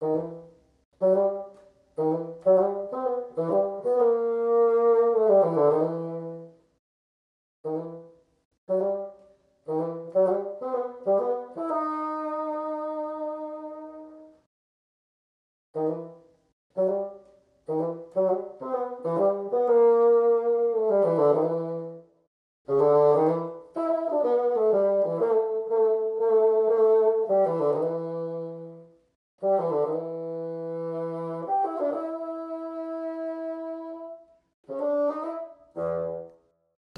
Oh.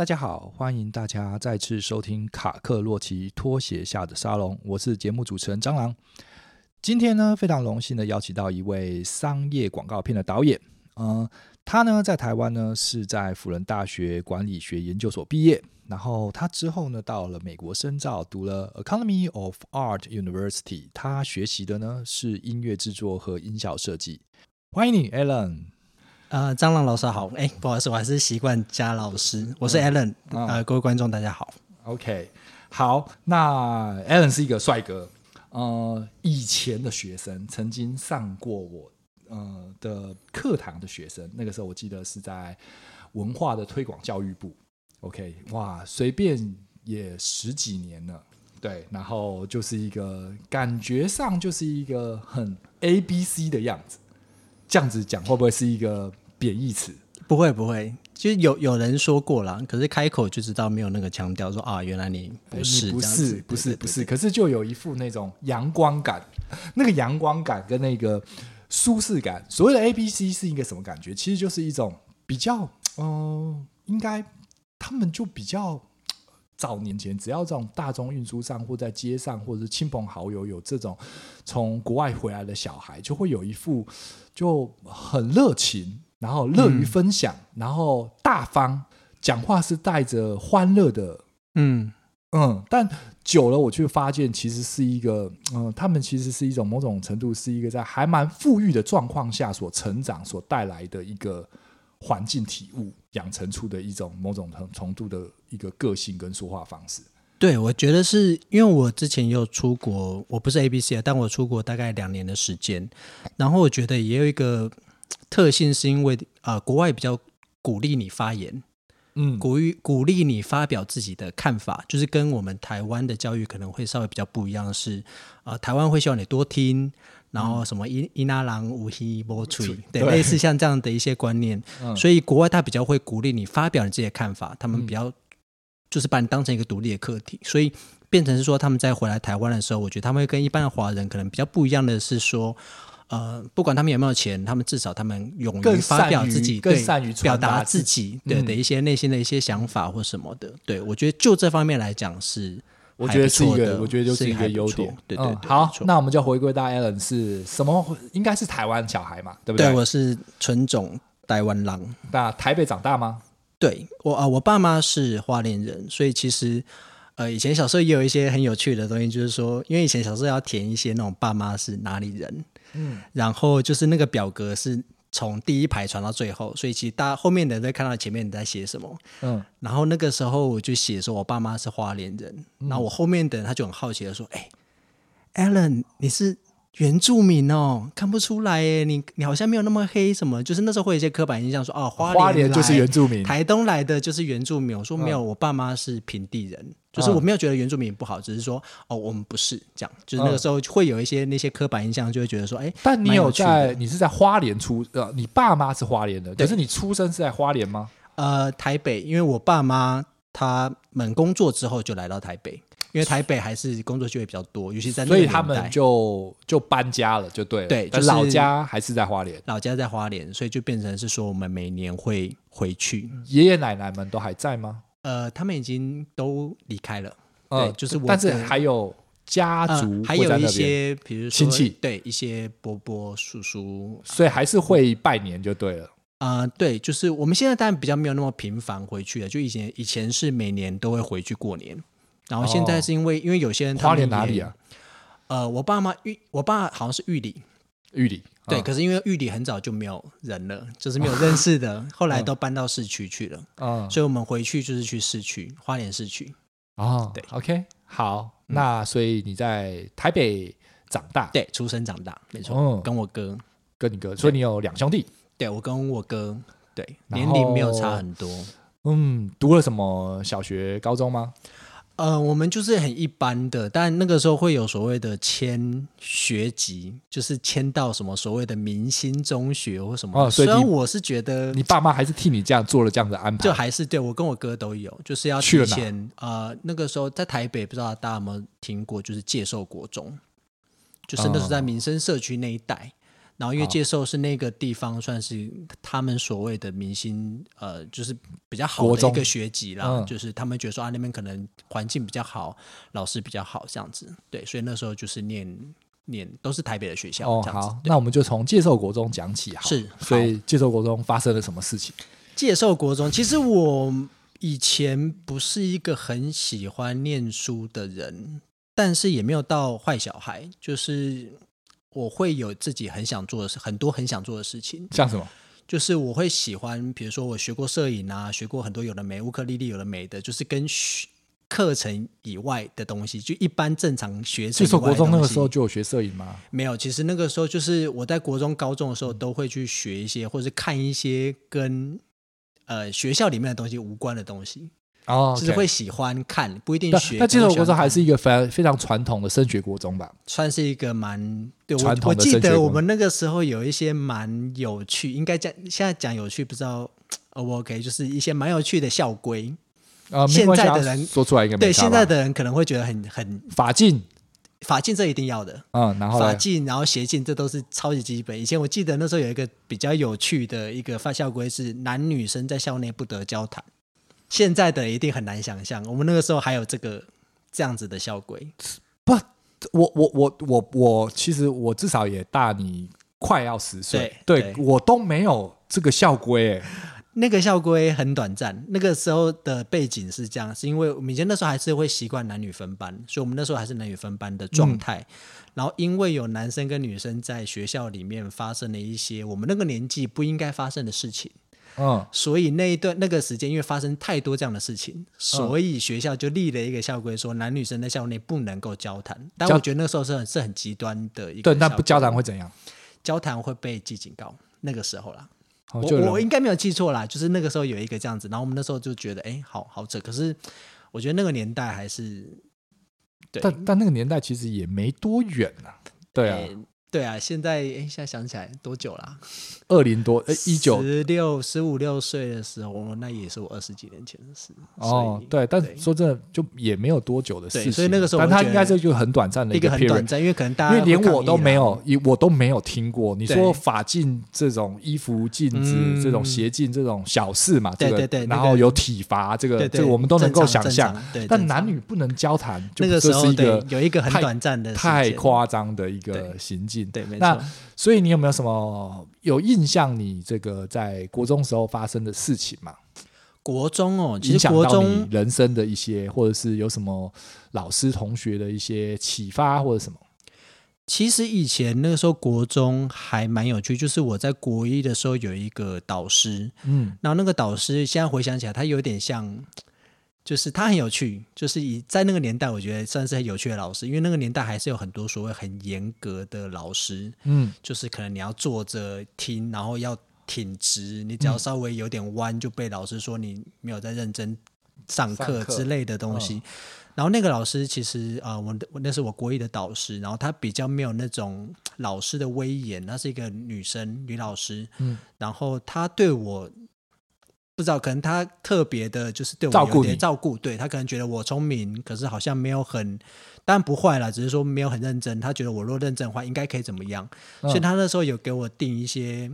大家好，欢迎大家再次收听卡克洛奇拖鞋下的沙龙，我是节目主持人蟑螂。今天呢，非常荣幸的邀请到一位商业广告片的导演，嗯、他呢在台湾呢是在辅仁大学管理学研究所毕业，然后他之后呢到了美国深造，读了 Economy of Art University，他学习的呢是音乐制作和音效设计。欢迎你，Alan。呃，蟑螂老师好，哎，不好意思，我还是习惯加老师，我是 Allen，、嗯、呃，各位观众大家好，OK，好，那 Allen 是一个帅哥，呃，以前的学生曾经上过我呃的课堂的学生，那个时候我记得是在文化的推广教育部，OK，哇，随便也十几年了，对，然后就是一个感觉上就是一个很 ABC 的样子，这样子讲会不会是一个？贬义词不会不会，其实有有人说过了，可是开口就知道没有那个腔调，说啊，原来你不是不是不是不是，可是就有一副那种阳光感，那个阳光感跟那个舒适感。所谓的 A B C 是一个什么感觉？其实就是一种比较，嗯、呃，应该他们就比较早年前，只要这种大众运输上或在街上，或者是亲朋好友有这种从国外回来的小孩，就会有一副就很热情。然后乐于分享，嗯、然后大方，讲话是带着欢乐的，嗯嗯。但久了，我却发现其实是一个，嗯，他们其实是一种某种程度是一个在还蛮富裕的状况下所成长所带来的一个环境体悟，养成出的一种某种程度的一个个性跟说话方式。对，我觉得是因为我之前也有出国，我不是 ABC 啊，但我出国大概两年的时间，然后我觉得也有一个。特性是因为啊、呃，国外比较鼓励你发言，嗯，鼓励鼓励你发表自己的看法，就是跟我们台湾的教育可能会稍微比较不一样的是，啊、呃，台湾会希望你多听，然后什么伊伊那郎无希波吹，对，类似像这样的一些观念，嗯、所以国外他比较会鼓励你发表你自己的看法，他们比较就是把你当成一个独立的课题，所以变成是说他们在回来台湾的时候，我觉得他们会跟一般的华人可能比较不一样的是说。呃，不管他们有没有钱，他们至少他们勇于发表自己，更善于表达自己对的一些内心的一些想法或什么的。嗯、对，我觉得就这方面来讲是，我觉得是一个，我觉得就是一个优点。对对，好，那我们就回归到 Alan 是什么？应该是台湾小孩嘛，对不对？对，我是纯种台湾狼。那台北长大吗？对我啊、呃，我爸妈是花莲人，所以其实呃，以前小时候也有一些很有趣的东西，就是说，因为以前小时候要填一些那种爸妈是哪里人。嗯，然后就是那个表格是从第一排传到最后，所以其实大家后面的人在看到前面你在写什么。嗯，然后那个时候我就写说我爸妈是花莲人，嗯、然后我后面的人他就很好奇的说：“哎，Allen 你是？”原住民哦，看不出来耶，你你好像没有那么黑，什么？就是那时候会有一些刻板印象说，哦，花莲就是原住民，台东来的就是原住民。我说没有，嗯、我爸妈是平地人，就是我没有觉得原住民不好，只是说哦，我们不是这样。就是那个时候会有一些那些刻板印象，就会觉得说，哎，但你有在，你是在花莲出，呃，你爸妈是花莲的，可是你出生是在花莲吗？呃，台北，因为我爸妈他们工作之后就来到台北。因为台北还是工作机会比较多，尤其在那个年代，所以他们就就搬家了，就对了。对，就是老家还是在花莲，老家在花莲，所以就变成是说我们每年会回去。爷爷奶奶们都还在吗？呃，他们已经都离开了。呃、对，就是我，但是还有家族、呃，还有一些，比如说亲戚，对，一些伯伯、叔叔，所以还是会拜年就对了。啊、呃，对，就是我们现在当然比较没有那么频繁回去了，就以前以前是每年都会回去过年。然后现在是因为，哦、因为有些人他花莲哪里啊？呃，我爸妈玉，我爸好像是玉里，玉里对。哦、可是因为玉里很早就没有人了，就是没有认识的，哦、后来都搬到市区去了。嗯、哦，所以我们回去就是去市区，花莲市区。哦，对，OK，好。嗯、那所以你在台北长大，对，出生长大，没错，哦跟我哥，跟你哥，所以你有两兄弟。对我跟我哥，对，年龄没有差很多。嗯，读了什么小学、高中吗？呃，我们就是很一般的，但那个时候会有所谓的签学籍，就是签到什么所谓的明星中学或什么。哦，所以虽然我是觉得你爸妈还是替你这样做了这样的安排，就还是对我跟我哥都有，就是要去了哪提前呃，那个时候在台北，不知道大家有没有听过，就是介寿国中，就是那时候在民生社区那一带。然后因为介寿是那个地方，算是他们所谓的明星，呃，就是比较好的一个学籍啦。嗯、就是他们觉得说啊，那边可能环境比较好，老师比较好，这样子。对，所以那时候就是念念都是台北的学校。哦，好，那我们就从介寿国中讲起好。是，所以介寿国中发生了什么事情？介寿国中，其实我以前不是一个很喜欢念书的人，但是也没有到坏小孩，就是。我会有自己很想做的事，很多很想做的事情。像什么？就是我会喜欢，比如说我学过摄影啊，学过很多有的没，乌克丽丽有的没的，就是跟学课程以外的东西，就一般正常学生。介寿国中那个时候就有学摄影吗？没有，其实那个时候就是我在国中、高中的时候都会去学一些，或者是看一些跟呃学校里面的东西无关的东西。哦，就是会喜欢看，不一定学。那介寿国中还是一个非常非常传统的升学国中吧？算是一个蛮对传统的。我记得我们那个时候有一些蛮有趣，应该讲现在讲有趣，不知道 O 不 OK？就是一些蛮有趣的校规。啊、呃，现在的人说出来应该对现在的人可能会觉得很很法禁，法禁这一定要的。嗯，然后法禁，然后鞋禁，这都是超级基本。以前我记得那时候有一个比较有趣的一个发校规是，男女生在校内不得交谈。现在的一定很难想象，我们那个时候还有这个这样子的校规。不，我我我我我，其实我至少也大你快要十岁，对，我都没有这个校规。那个校规很短暂，那个时候的背景是这样，是因为我们以前那时候还是会习惯男女分班，所以我们那时候还是男女分班的状态。嗯、然后因为有男生跟女生在学校里面发生了一些我们那个年纪不应该发生的事情。嗯，所以那一段那个时间，因为发生太多这样的事情，所以学校就立了一个校规，说男女生在校内不能够交谈。但我觉得那个时候是很是很极端的一个。对，那不交谈会怎样？交谈会被记警告。那个时候啦，哦、我我应该没有记错啦，就是那个时候有一个这样子。然后我们那时候就觉得，哎，好好扯。可是我觉得那个年代还是，对，但但那个年代其实也没多远啊。对啊。对啊，现在哎，现在想起来多久啦？二零多，呃，一九十六、十五六岁的时候，那也是我二十几年前的事。哦，对，但说真的，就也没有多久的事情。所以那个时候，但他应该是就很短暂的一个很短暂，因为可能大家因为连我都没有，我都没有听过。你说法禁这种衣服禁止，这种鞋禁这种小事嘛？对对对。然后有体罚，这个这个我们都能够想象。但男女不能交谈，那个时候是一个有一个很短暂的、太夸张的一个行径。对，没错。那所以你有没有什么有印象？你这个在国中时候发生的事情嘛？国中哦，其实国中影响到你人生的一些，或者是有什么老师同学的一些启发，或者什么？其实以前那个时候国中还蛮有趣，就是我在国一的时候有一个导师，嗯，然后那个导师现在回想起来，他有点像。就是他很有趣，就是以在那个年代，我觉得算是很有趣的老师，因为那个年代还是有很多所谓很严格的老师，嗯，就是可能你要坐着听，然后要挺直，你只要稍微有点弯，就被老师说你没有在认真上课之类的东西。然后那个老师其实啊、呃，我我那是我国一的导师，然后他比较没有那种老师的威严，她是一个女生女老师，嗯，然后她对我。不知道，可能他特别的，就是对我照顾，照顾对他可能觉得我聪明，可是好像没有很，当然不坏啦，只是说没有很认真。他觉得我若认真的话，应该可以怎么样？嗯、所以他那时候有给我定一些，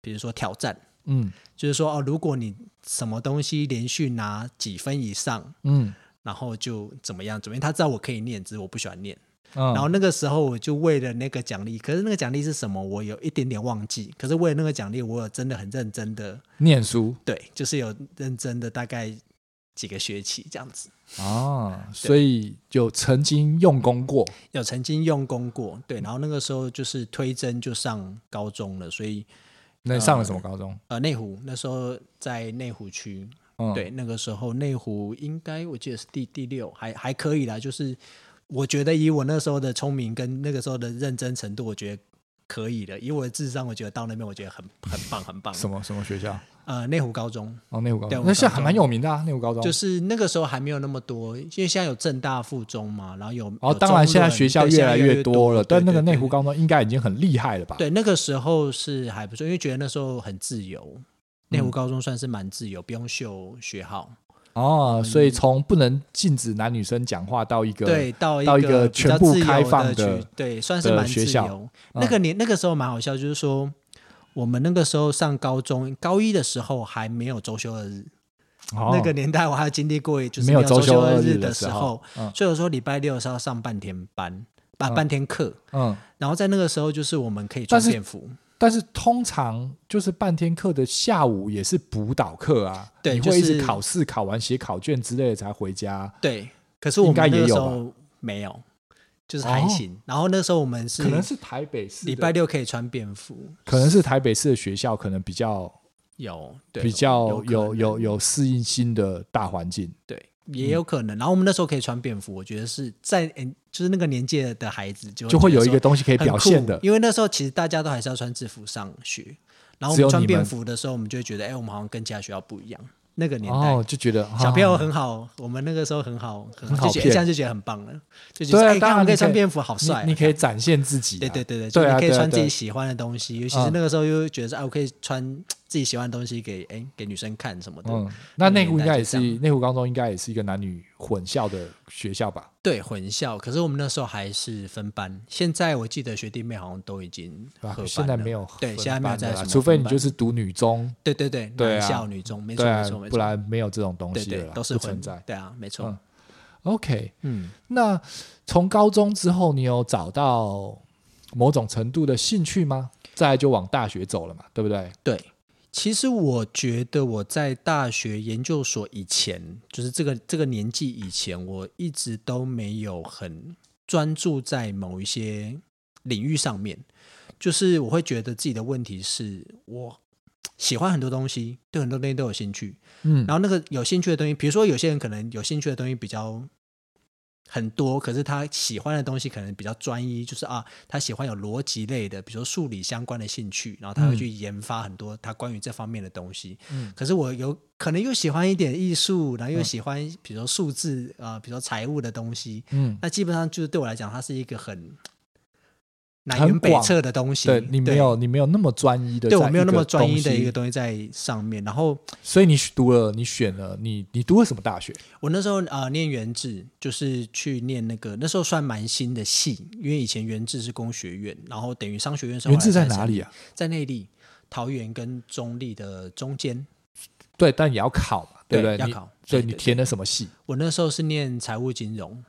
比如说挑战，嗯，就是说哦，如果你什么东西连续拿几分以上，嗯，然后就怎么样怎么样？他知道我可以念，只是我不喜欢念。然后那个时候我就为了那个奖励，可是那个奖励是什么？我有一点点忘记。可是为了那个奖励，我有真的很认真的念书，对，就是有认真的大概几个学期这样子。哦，所以就曾经用功过，有曾经用功过，对。然后那个时候就是推甄就上高中了，所以那上了什么高中？呃，内湖，那时候在内湖区，嗯、对，那个时候内湖应该我记得是第第六，还还可以啦，就是。我觉得以我那时候的聪明跟那个时候的认真程度，我觉得可以的。以我的智商，我觉得到那边我觉得很很棒，很棒。什么什么学校？呃，内湖高中。哦，内湖高中，那现在还蛮有名的啊，内湖高中。就是那个时候还没有那么多，因为现在有正大附中嘛，然后有。哦，当然现在学校越来越多了，但那个内湖高中应该已经很厉害了吧？对，那个时候是还不错，因为觉得那时候很自由。内湖高中算是蛮自由，不用秀学号。哦，所以从不能禁止男女生讲话到一个对，到一个全部开放的对，算是蛮自由。那个年那个时候蛮好笑，就是说我们那个时候上高中高一的时候还没有周休二日，那个年代我还经历过，就是没有周休二日的时候，所以我说礼拜六是要上半天班，半半天课，嗯，然后在那个时候就是我们可以穿便服。但是通常就是半天课的下午也是补导课啊，对，你会一直考试，考完写考卷之类的才回家。对，可是我们那个时候没有，就是还行。然后那时候我们是可能是台北市礼拜六可以穿便服，可能是台北市的学校可能比较有比较有有有适应新的大环境，对。也有可能，然后我们那时候可以穿便服，我觉得是在就是那个年纪的孩子就就会有一个东西可以表现的，因为那时候其实大家都还是要穿制服上学，然后我们穿便服的时候，我们就会觉得，哎，我们好像跟其他学校不一样。那个年代就觉得小朋友很好，我们那个时候很好，很好，就这样就觉得很棒了，就觉得哎，当然可以穿便服，好帅，你可以展现自己，对对对对，就你可以穿自己喜欢的东西，尤其是那个时候又觉得啊，我可以穿。自己喜欢的东西给哎给女生看什么的，嗯，那内湖应该也是内湖高中应该也是一个男女混校的学校吧？对，混校。可是我们那时候还是分班，现在我记得学弟妹好像都已经合班，现在没有，对，现在没有在什么，除非你就是读女中，对对对，男校女中，没错没错没错，不然没有这种东西的，都是存在，对啊，没错。OK，嗯，那从高中之后，你有找到某种程度的兴趣吗？再来就往大学走了嘛，对不对？对。其实我觉得我在大学研究所以前，就是这个这个年纪以前，我一直都没有很专注在某一些领域上面。就是我会觉得自己的问题是我喜欢很多东西，对很多东西都有兴趣，嗯，然后那个有兴趣的东西，比如说有些人可能有兴趣的东西比较。很多，可是他喜欢的东西可能比较专一，就是啊，他喜欢有逻辑类的，比如说数理相关的兴趣，然后他会去研发很多他关于这方面的东西。嗯，可是我有可能又喜欢一点艺术，然后又喜欢比如说数字啊、呃，比如说财务的东西。嗯，那基本上就是对我来讲，它是一个很。南辕北辙的东西，对你没有，你没有那么专一的，对我没有那么专一的一个东西在上面。然后，所以你读了，你选了，你你读了什么大学？我那时候啊，念原制，就是去念那个那时候算蛮新的系，因为以前原制是工学院，然后等于商学院。原制在哪里啊？在内地，桃园跟中立的中间。对，但也要考嘛，对不对？要考。所以你填的什么系？我那时候是念财务金融。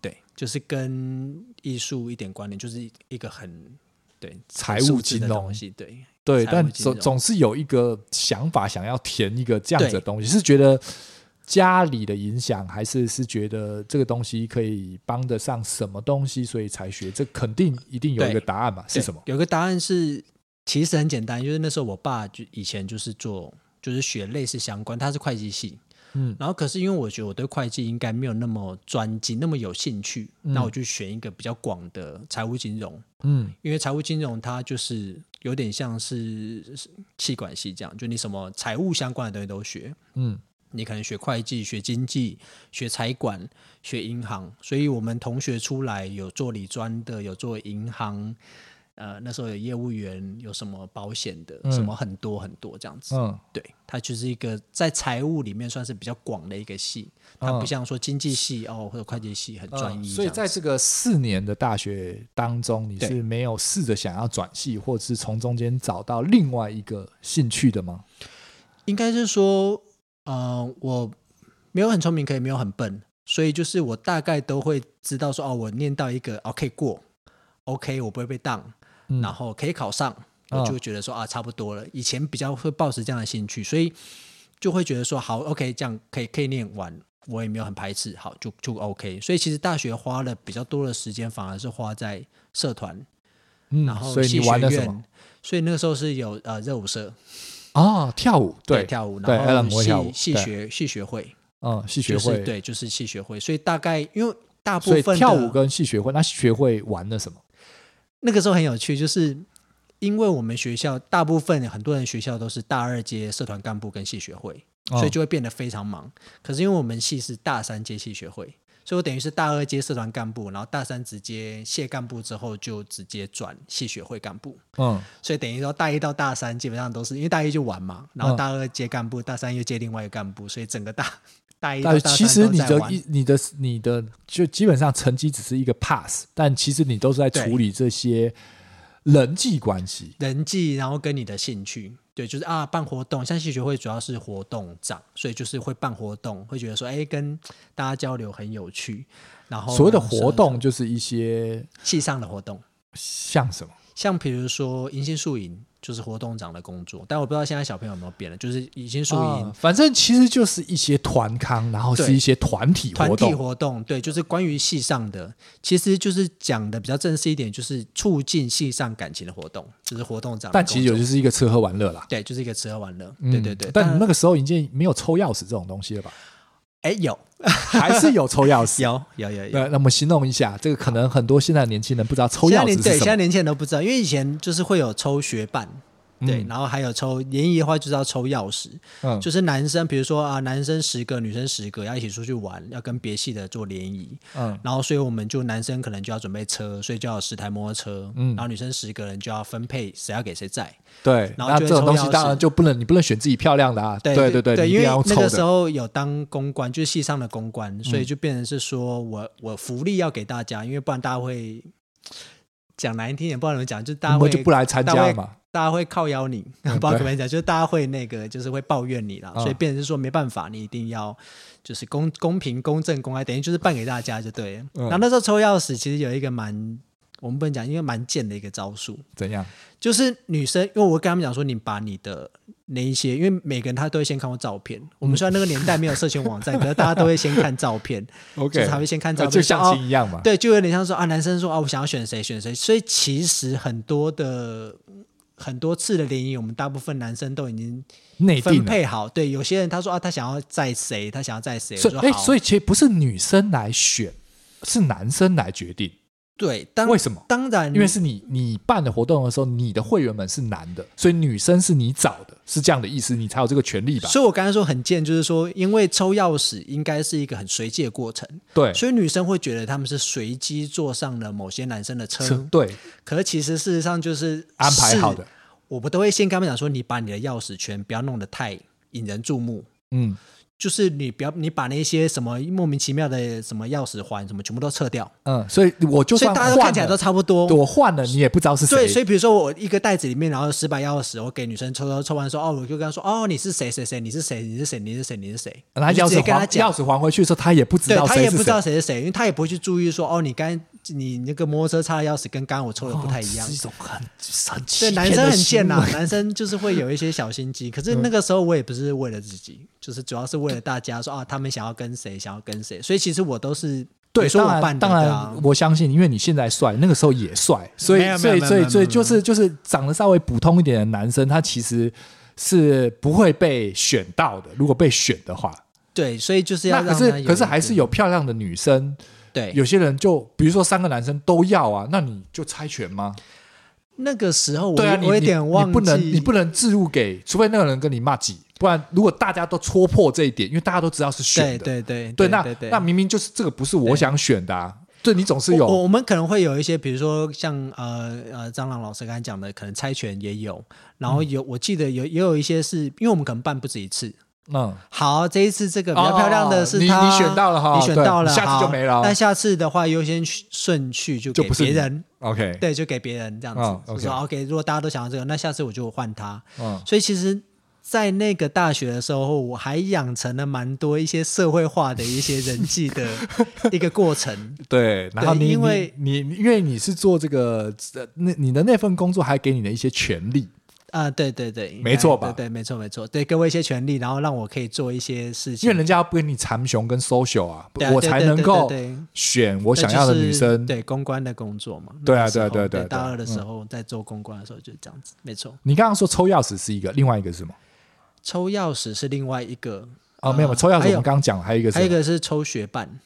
对就是跟艺术一点关联，就是一个很对财务金融东西，对对，但总总是有一个想法，想要填一个这样子的东西，是觉得家里的影响，还是是觉得这个东西可以帮得上什么东西，所以才学？这肯定一定有一个答案嘛？是什么？有个答案是其实很简单，就是那时候我爸就以前就是做，就是学类似相关，他是会计系。嗯，然后可是因为我觉得我对会计应该没有那么专精，那么有兴趣，那、嗯、我就选一个比较广的财务金融。嗯，因为财务金融它就是有点像是企管系这样，就你什么财务相关的东西都学。嗯，你可能学会计、学经济、学财管、学银行，所以我们同学出来有做理专的，有做银行。呃，那时候有业务员，有什么保险的，嗯、什么很多很多这样子。嗯，对，它就是一个在财务里面算是比较广的一个系，嗯、它不像说经济系哦或者会计系很专一、嗯。所以在这个四年的大学当中，你是没有试着想要转系，或者是从中间找到另外一个兴趣的吗？应该是说，呃，我没有很聪明，可以没有很笨，所以就是我大概都会知道说，哦，我念到一个 OK 过，OK，我不会被当。然后可以考上，我就会觉得说啊，差不多了。以前比较会抱持这样的兴趣，所以就会觉得说好，OK，这样可以可以念完，我也没有很排斥，好就就 OK。所以其实大学花了比较多的时间，反而是花在社团，嗯，然后戏学院。所以那个时候是有呃热舞社啊，跳舞对，对跳舞，然后戏戏学戏学会，嗯，戏学会对，就是戏学会。所以大概因为大部分跳舞跟戏学会，那系学会玩了什么？那个时候很有趣，就是因为我们学校大部分很多人学校都是大二接社团干部跟系学会，哦、所以就会变得非常忙。可是因为我们系是大三接系学会。所以我等于是大二接社团干部，然后大三直接卸干部之后就直接转系学会干部。嗯，所以等于说大一到大三基本上都是因为大一就玩嘛，然后大二接干部，大三又接另外一个干部，所以整个大大一到大其实你的一你的你的就基本上成绩只是一个 pass，但其实你都是在处理这些人际关系、人际，然后跟你的兴趣。对，就是啊，办活动，像戏学会主要是活动长，所以就是会办活动，会觉得说，哎，跟大家交流很有趣。然后所谓的活动就是一些戏上的活动，像什么？像比如说迎新宿营。就是活动长的工作，但我不知道现在小朋友有没有变了。就是已经属于、啊，反正其实就是一些团康，然后是一些团体活动。团体活动，对，就是关于戏上的，其实就是讲的比较正式一点，就是促进戏上感情的活动，就是活动长。但其实有就是一个吃喝玩乐啦。对，就是一个吃喝玩乐。嗯、对对对。但那个时候已经没有抽钥匙这种东西了吧？哎，有，还是有抽钥匙，有，有，有，有。那我们形容一下，这个可能很多现在年轻人不知道抽钥匙是什么。对，现在年轻人都不知道，因为以前就是会有抽学伴。对，然后还有抽联谊的话，就是要抽钥匙。嗯，就是男生，比如说啊，男生十个，女生十个，要一起出去玩，要跟别系的做联谊。嗯，然后所以我们就男生可能就要准备车，所以就要十台摩托车。嗯，然后女生十个人就要分配谁要给谁载。对，然后这种东西当然就不能，你不能选自己漂亮的啊。对对对对，因为那个时候有当公关，就是系上的公关，所以就变成是说我我福利要给大家，因为不然大家会讲难听点，不知道怎么讲，就大家会就不来参加嘛。大家会靠邀你，不知道怎么讲，就是大家会那个，就是会抱怨你啦，所以变成是说没办法，你一定要就是公公平、公正、公开，等于就是办给大家就对了。然后那时候抽钥匙其实有一个蛮，我们不能讲，因为蛮贱的一个招数。怎样？就是女生，因为我跟他们讲说，你把你的那一些，因为每个人他都会先看过照片。我们虽然那个年代没有社群网站，可是大家都会先看照片。OK，他会先看照片，就相亲一样嘛。对，就有点像说啊，男生说啊，我想要选谁选谁，所以其实很多的。很多次的联谊，我们大部分男生都已经分配好。对，有些人他说啊，他想要在谁，他想要在谁。所以，哎，所以其实不是女生来选，是男生来决定。对，为什么？当然，因为是你你办的活动的时候，你的会员们是男的，所以女生是你找的，是这样的意思，你才有这个权利吧？所以我刚才说很贱，就是说，因为抽钥匙应该是一个很随机的过程，对，所以女生会觉得他们是随机坐上了某些男生的车，对。可是其实事实上就是安排好的，我们都会先跟他们讲说，你把你的钥匙圈不要弄得太引人注目，嗯。就是你不要，你把那些什么莫名其妙的什么钥匙环什么全部都撤掉。嗯，所以我就算大家都看起来都差不多，我换了你也不知道是谁。对，所以比如说我一个袋子里面，然后十把钥匙，我给女生抽抽抽完说，哦，我就跟她说，哦，你是谁谁谁，你是谁你是谁你是谁你是谁。然后钥匙还钥匙还回去的时候，她也不知道，她也不知道谁是谁，因为她也不会去注意说，哦，你刚你那个摩托车插的钥匙跟刚刚我抽的不太一样。是一种很神奇。对，男生很贱呐，男生就是会有一些小心机。可是那个时候我也不是为了自己，就是主要是为了大家说啊。他们想要跟谁，想要跟谁，所以其实我都是对，说我办的当然，当然我相信，因为你现在帅，那个时候也帅，所以，所以，所以，所以，就是，就是长得稍微普通一点的男生，他其实是不会被选到的。如果被选的话，对，所以就是要，可是，可是还是有漂亮的女生，对，有些人就比如说三个男生都要啊，那你就猜拳吗？那个时候我，对啊，我有点忘记，你不能，你不能置入给，除非那个人跟你骂几。不然，如果大家都戳破这一点，因为大家都知道是选的，对对对，对，那那明明就是这个不是我想选的啊！对，你总是有，我们可能会有一些，比如说像呃呃张朗老师刚才讲的，可能猜拳也有，然后有我记得有也有一些是因为我们可能办不止一次，嗯，好，这一次这个比较漂亮的是他，你选到了哈，你选到了，下次就没了。那下次的话，优先顺序就给别人，OK，对，就给别人这样子，OK，如果大家都想要这个，那下次我就换他，嗯，所以其实。在那个大学的时候，我还养成了蛮多一些社会化的一些人际的 一个过程。对，然后你因为你，你因为你是做这个，那你的那份工作还给你的一些权利啊，对对对，没错吧？对，对，没错没错，对，给我一些权利，然后让我可以做一些事情。因为人家要不跟你缠熊跟 social 啊，我才能够选我想要的女生。对，公关的工作嘛。对啊，对啊，对啊对。大二的时候在做公关的时候就是这样子，没错。你刚刚说抽钥匙是一个，另外一个是什么？抽钥匙是另外一个哦，没有，抽钥匙匙我们刚刚讲了，还有一个是，还有一个是抽学伴。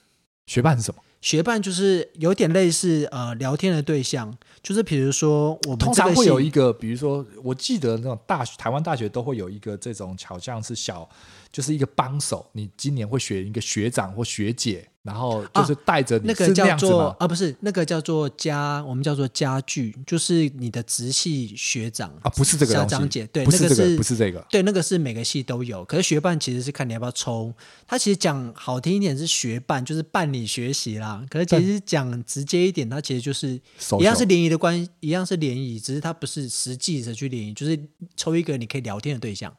学伴是什么？学伴就是有点类似呃聊天的对象，就是比如说我们通常会有一个，比如说我记得那种大学台湾大学都会有一个这种，好像是小就是一个帮手，你今年会选一个学长或学姐。然后就是带着你、啊、那个叫做啊，不是那个叫做家，我们叫做家具，就是你的直系学长啊，不是这个小长姐，对，不是这个，那个是不是这个，对，那个是每个系都有。可是学伴其实是看你要不要抽，他其实讲好听一点是学伴，就是伴你学习啦。可是其实讲直接一点，他其实就是一样是联谊的关系，一样是联谊，只是他不是实际的去联谊，就是抽一个你可以聊天的对象。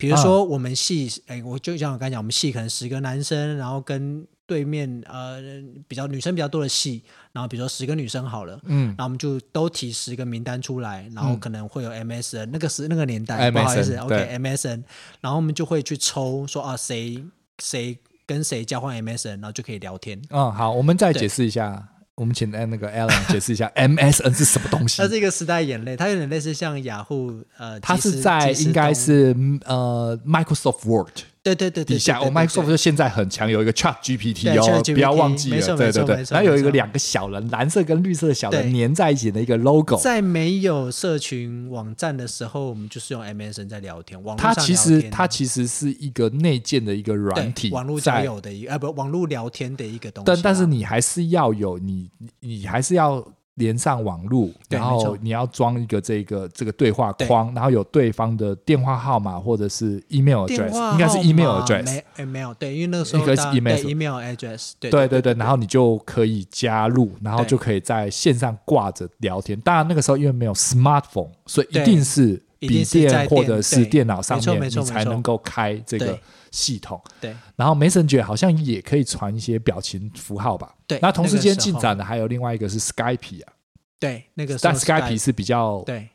比如说我们系，哎、嗯，我就像我刚才讲，我们系可能十个男生，然后跟。对面呃比较女生比较多的系，然后比如说十个女生好了，嗯，然后我们就都提十个名单出来，然后可能会有 MSN，嗯，那个是那个年代，MSN，不好意思，OK MSN，然后我们就会去抽说啊谁谁跟谁交换 MSN，然后就可以聊天。嗯，好，我们再解释一下，我们请那个 Alan 解释一下 MSN 是什么东西。它是一个时代眼泪，它有点类似像雅虎呃，它是在应该是呃 Microsoft Word。对对对，底下我 Microsoft 就现在很强，有一个 Chat GPT 哦，不要忘记了。对对对，然后有一个两个小人，蓝色跟绿色的小人粘在一起的一个 logo。在没有社群网站的时候，我们就是用 MSN 在聊天。网络它其实它其实是一个内建的一个软体，网络交友的一个，呃不，网络聊天的一个东西。但但是你还是要有你你还是要。连上网路，然后你要装一个这个这个对话框，然后有对方的电话号码或者是 email address，应该是 email address。email，对，因为那个时候是 email email address，对对对对，然后你就可以加入，然后就可以在线上挂着聊天。当然那个时候因为没有 smartphone，所以一定是笔电或者是电脑上面你才能够开这个系统。对，然后 Messenger 好像也可以传一些表情符号吧。对，那同时间进展的还有另外一个是 Skype 啊。对，那个但 Skype 是比较对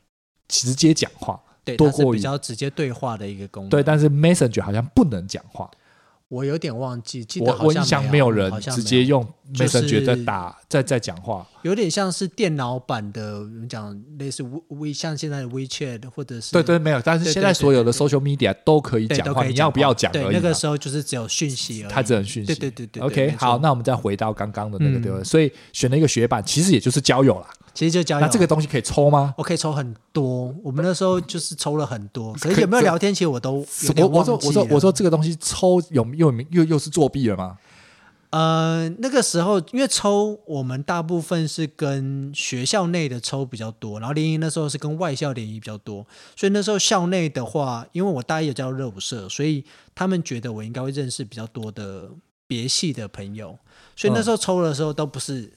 直接讲话，对，多过于比较直接对话的一个功能。对，但是 Messenger 好像不能讲话。我有点忘记，记得我印象没有人直接用 Messenger 在打，在在讲话。有点像是电脑版的，我们讲类似 We，像现在的 WeChat 或者是对对没有，但是现在所有的 Social Media 都可以讲话，你要不要讲而已。那个时候就是只有讯息而已，它只能讯息。对对对对。OK，好，那我们再回到刚刚的那个对吧？所以选了一个学版，其实也就是交友啦。其实就交友，那这个东西可以抽吗？我可以抽很多。我们那时候就是抽了很多，可是有没有聊天？其实我都。我我说我说我说这个东西抽有又又又是作弊了吗？呃，那个时候因为抽我们大部分是跟学校内的抽比较多，然后联谊那时候是跟外校联谊比较多，所以那时候校内的话，因为我大一有加入热舞社，所以他们觉得我应该会认识比较多的别系的朋友，所以那时候抽的时候都不是。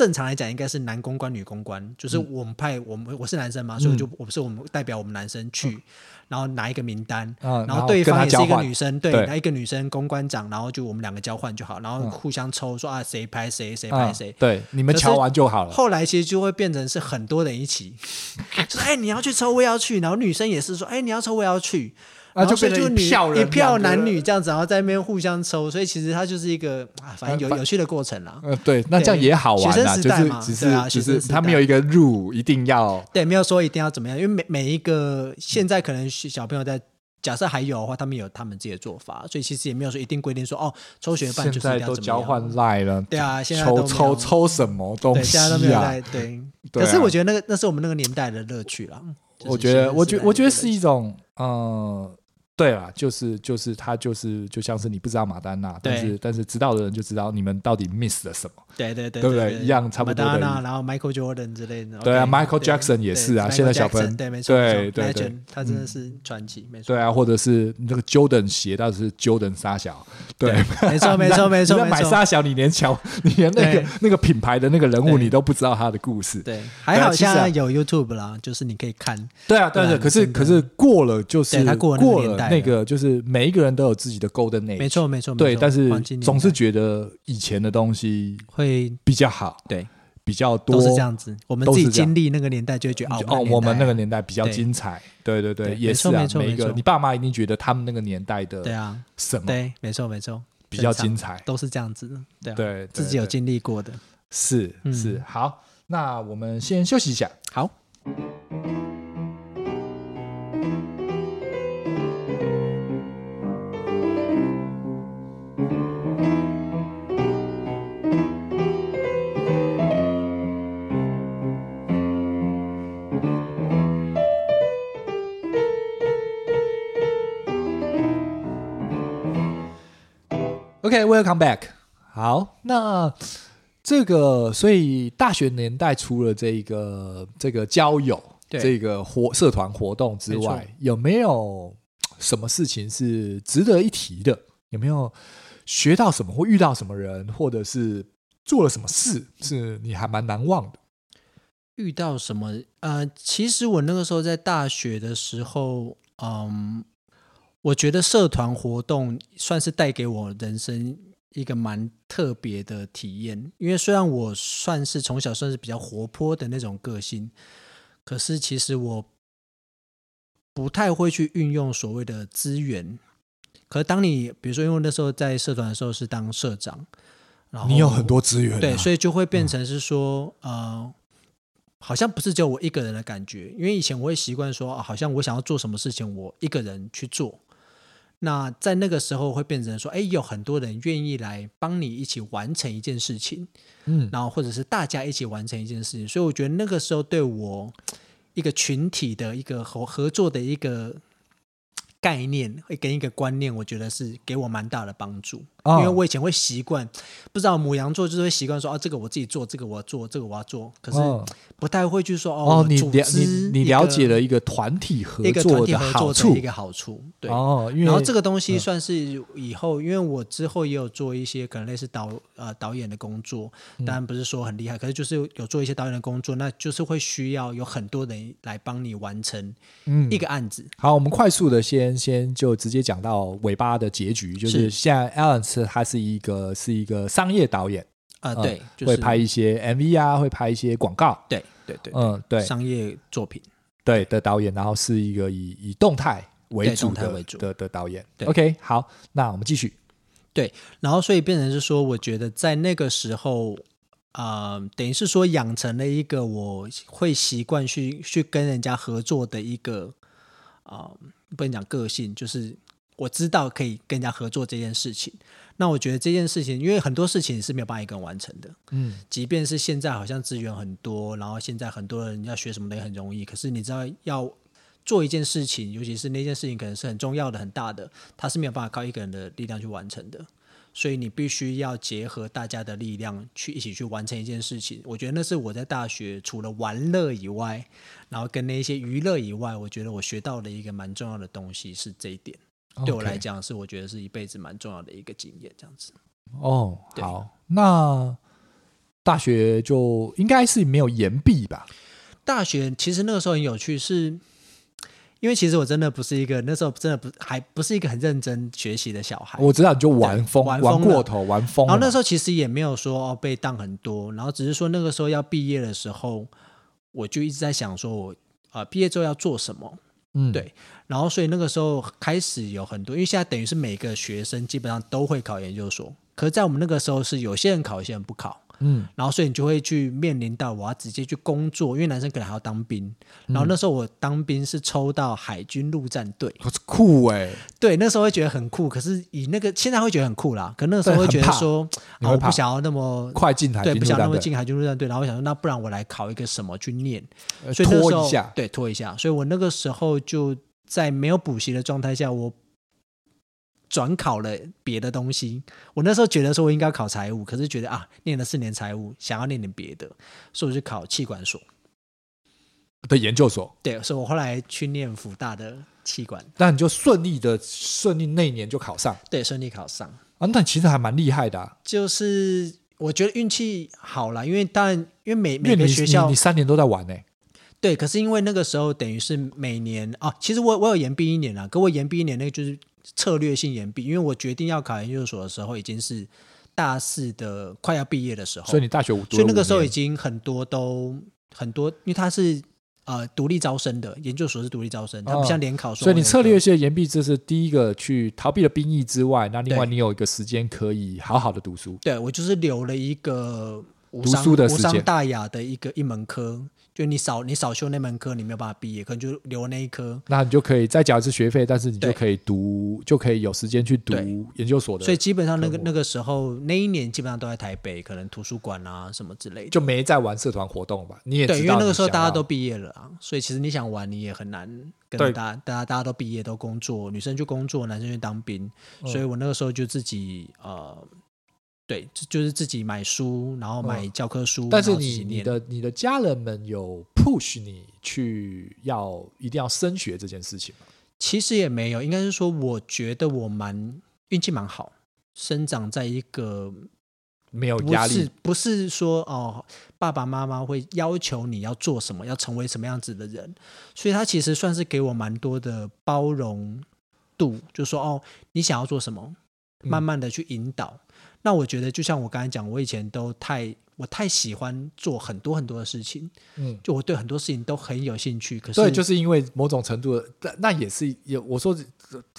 正常来讲，应该是男公关、女公关，就是我们派我们，我是男生嘛，所以就我不是我们代表我们男生去，然后拿一个名单，然后对方也是一个女生，对，拿一个女生公关长，然后就我们两个交换就好，然后互相抽，说啊谁拍谁，谁拍谁，对，你们乔完就好了。后来其实就会变成是很多人一起，就是哎你要去抽，我也要去，然后女生也是说哎你要抽，我也要去。然后就变成一票一票男女这样子，然后在那边互相抽，所以其实它就是一个啊反正有有趣的过程啦。呃，对，那这样也好玩啦，就是只是只是他没有一个 rule 一定要对，没有说一定要怎么样，因为每每一个现在可能小朋友在假设还有的话，他们有他们自己的做法，所以其实也没有说一定规定说哦，抽学伴就是要交换赖了，对啊，现在抽抽抽什么东西啊？对，可是我觉得那个那是我们那个年代的乐趣啦。我觉得，我觉我觉得是一种嗯。对啊，就是就是他就是就像是你不知道马丹娜，但是但是知道的人就知道你们到底 miss 了什么，对对对，对不对？一样差不多的。然后 Michael Jordan 之类的，对啊，Michael Jackson 也是啊，现在小朋友，对没错，对对对，他真的是传奇，没错。对啊，或者是那个 Jordan 鞋，到底是 Jordan 沙小，对，没错没错没错。你买沙小，你连乔，你连那个那个品牌的那个人物你都不知道他的故事，对，还好现在有 YouTube 啦，就是你可以看。对啊，对对，可是可是过了就是过了那个就是。每一个人都有自己的 golden age，没错没错，对，但是总是觉得以前的东西会比较好，对，比较多都是这样子。我们自己经历那个年代，就会觉得哦，我们那个年代比较精彩，对对对，也是啊。每一个你爸妈一定觉得他们那个年代的对啊什么对，没错没错，比较精彩，都是这样子的，对，自己有经历过的，是是。好，那我们先休息一下，好。OK，Welcome back。好，那这个，所以大学年代除了这个这个交友、这个活社团活动之外，有没有什么事情是值得一提的？有没有学到什么，或遇到什么人，或者是做了什么事，是你还蛮难忘的？遇到什么？呃，其实我那个时候在大学的时候，嗯。我觉得社团活动算是带给我人生一个蛮特别的体验，因为虽然我算是从小算是比较活泼的那种个性，可是其实我不太会去运用所谓的资源。可是当你比如说，因为那时候在社团的时候是当社长，然后你有很多资源啊，对，所以就会变成是说，嗯、呃，好像不是只有我一个人的感觉。因为以前我会习惯说，好像我想要做什么事情，我一个人去做。那在那个时候会变成说，哎，有很多人愿意来帮你一起完成一件事情，嗯，然后或者是大家一起完成一件事情，所以我觉得那个时候对我一个群体的一个合合作的一个。概念会跟一个观念，我觉得是给我蛮大的帮助，哦、因为我以前会习惯，不知道母羊座就是会习惯说啊，这个我自己做，这个我要做，这个我要做，可是不太会去说哦，你了你你了解了一个团体合作的好处，一个好处，对哦，然后这个东西算是以后，因为我之后也有做一些可能类似导呃导演的工作，当然不是说很厉害，可是就是有做一些导演的工作，那就是会需要有很多人来帮你完成一个案子。好，我们快速的先。先就直接讲到尾巴的结局，就是。现在 Alan 他是一个是一个商业导演啊，对，呃就是、会拍一些 MV 啊，会拍一些广告，对对对，嗯对，商业作品对的导演，然后是一个以以动态为主的为主的的导演。OK，好，那我们继续。对，然后所以变成是说，我觉得在那个时候啊、呃，等于是说养成了一个我会习惯去去跟人家合作的一个啊。呃不能讲个性，就是我知道可以跟人家合作这件事情。那我觉得这件事情，因为很多事情是没有办法一个人完成的。嗯，即便是现在好像资源很多，然后现在很多人要学什么的也很容易。可是你知道，要做一件事情，尤其是那件事情可能是很重要的、很大的，它是没有办法靠一个人的力量去完成的。所以你必须要结合大家的力量去一起去完成一件事情。我觉得那是我在大学除了玩乐以外，然后跟那些娱乐以外，我觉得我学到的一个蛮重要的东西是这一点。对我来讲，是我觉得是一辈子蛮重要的一个经验。这样子。哦，好，那大学就应该是没有延毕吧？大学其实那个时候很有趣是。因为其实我真的不是一个那时候真的不还不是一个很认真学习的小孩。我知道你就玩疯玩，玩过头玩疯。然后那时候其实也没有说哦被当很多，然后只是说那个时候要毕业的时候，我就一直在想说我啊、呃、毕业之后要做什么。嗯，对。然后所以那个时候开始有很多，因为现在等于是每个学生基本上都会考研究所，可是在我们那个时候是有些人考，有些人不考。嗯，然后所以你就会去面临到我要直接去工作，因为男生可能还要当兵。然后那时候我当兵是抽到海军陆战队，酷哎、欸！对，那时候会觉得很酷。可是以那个现在会觉得很酷啦，可那个时候会觉得说，啊，我不想要那么快进海对，不想那么进海军陆战队。然后我想说，那不然我来考一个什么去念？所以那时候拖一下，对，拖一下。所以我那个时候就在没有补习的状态下，我。转考了别的东西，我那时候觉得说我应该考财务，可是觉得啊，念了四年财务，想要念点别的，所以我就考气管所的研究所。对，所以我后来去念福大的气管，那你就顺利的顺利那一年就考上，对，顺利考上啊，那其实还蛮厉害的啊。就是我觉得运气好了，因为当然因为每每个学校你，你三年都在玩呢、欸。对，可是因为那个时候等于是每年啊，其实我我有延毕一年啦，可我延毕一年那个就是。策略性延毕，因为我决定要考研究所的时候，已经是大四的快要毕业的时候。所以你大学五，所以那个时候已经很多都很多，因为它是呃独立招生的，研究所是独立招生，它不像联考、哦。所以你策略性的延毕，这是第一个去逃避了兵役之外，那另外你有一个时间可以好好的读书。对，我就是留了一个无读书的时间，无伤大雅的一个一门科。就你少你少修那门课，你没有办法毕业，可能就留那一科。那你就可以再缴一次学费，但是你就可以读，就可以有时间去读研究所的。所以基本上那个那个时候那一年基本上都在台北，可能图书馆啊什么之类的，就没在玩社团活动吧？你也对，因为那个时候大家都毕业了啊，所以其实你想玩你也很难跟大家大家大家都毕业都工作，女生去工作，男生去当兵，所以我那个时候就自己呃。对，就是自己买书，然后买教科书。嗯、但是你你的你的家人们有 push 你去要一定要升学这件事情吗？其实也没有，应该是说，我觉得我蛮运气蛮好，生长在一个没有压力，不是，说哦，爸爸妈妈会要求你要做什么，要成为什么样子的人，所以他其实算是给我蛮多的包容度，就说哦，你想要做什么，慢慢的去引导。嗯那我觉得，就像我刚才讲，我以前都太我太喜欢做很多很多的事情，嗯，就我对很多事情都很有兴趣。可是，对，就是因为某种程度的，那也是有我说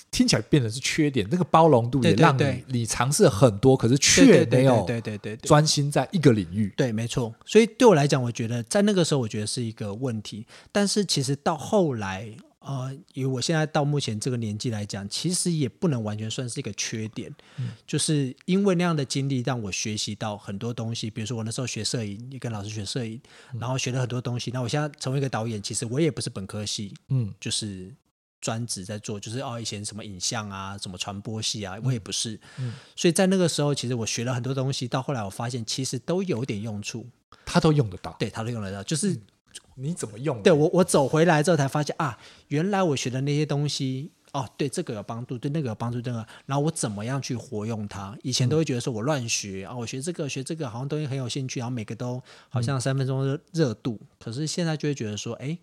听起来变成是缺点，那个包容度也让你你尝试很多，可是却没有对对对专心在一个领域。对，没错。所以对我来讲，我觉得在那个时候，我觉得是一个问题。但是其实到后来。呃，以我现在到目前这个年纪来讲，其实也不能完全算是一个缺点，嗯、就是因为那样的经历让我学习到很多东西。比如说我那时候学摄影，也跟老师学摄影，嗯、然后学了很多东西。那我现在成为一个导演，其实我也不是本科系，嗯，就是专职在做，就是哦，以前什么影像啊，什么传播系啊，我也不是。嗯，所以在那个时候，其实我学了很多东西，到后来我发现其实都有点用处，他都用得到，对，他都用得到，就是。嗯你怎么用？对我，我走回来之后才发现啊，原来我学的那些东西，哦，对这个有帮助，对那个有帮助，这个，然后我怎么样去活用它？以前都会觉得说我乱学啊，我学这个学这个好像东西很有兴趣，然后每个都好像三分钟热热度。嗯、可是现在就会觉得说，哎，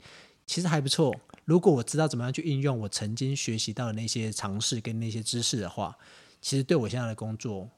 其实还不错。如果我知道怎么样去应用我曾经学习到的那些尝试跟那些知识的话，其实对我现在的工作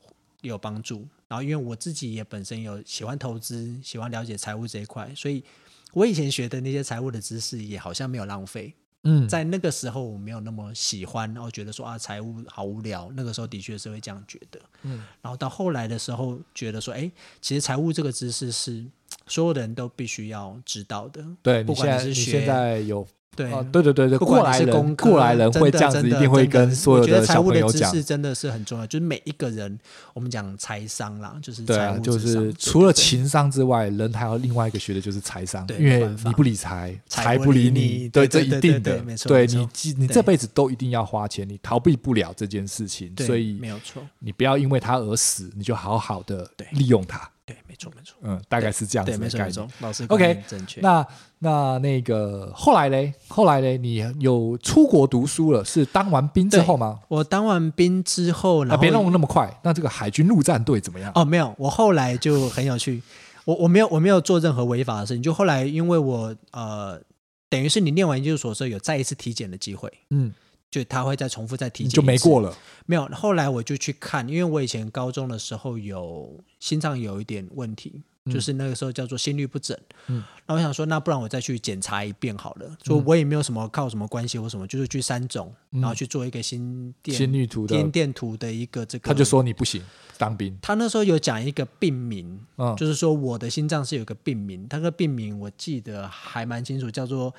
也有帮助。然后因为我自己也本身有喜欢投资，喜欢了解财务这一块，所以。我以前学的那些财务的知识也好像没有浪费，嗯，在那个时候我没有那么喜欢，然后觉得说啊财务好无聊，那个时候的确是会这样觉得，嗯，然后到后来的时候觉得说，哎，其实财务这个知识是所有的人都必须要知道的，对，不管你是学，你现在有。对、哦，对对对对，过来人过来人会这样子，一定会跟所有的小朋友讲。我觉得财务的知识真的是很重要，就是每一个人，我们讲财商啦，就是对啊，就是除了情商之外，人还有另外一个学的就是财商，因为你不理财，财不理你，对，这一定的，没错，对你，你这辈子都一定要花钱，你逃避不了这件事情，所以没有错，你不要因为他而死，你就好好的利用它。对，没错，没错，嗯，大概是这样子的概念。老师，OK，正确。那那那个后来嘞，后来嘞，你有出国读书了？是当完兵之后吗？我当完兵之后，然后别弄那么快。那这个海军陆战队怎么样？哦，没有，我后来就很有趣。我我没有我没有做任何违法的事情。就后来，因为我呃，等于是你念完研究所之后有再一次体检的机会，嗯。就他会再重复再体检，就没过了。没有，后来我就去看，因为我以前高中的时候有心脏有一点问题，嗯、就是那个时候叫做心律不整。嗯，那我想说，那不然我再去检查一遍好了。说、嗯、我也没有什么靠什么关系或什么，就是去三种，嗯、然后去做一个心电心率图的心电图的一个这个。他就说你不行当兵。他那时候有讲一个病名，嗯、就是说我的心脏是有个病名，他个病名我记得还蛮清楚，叫做。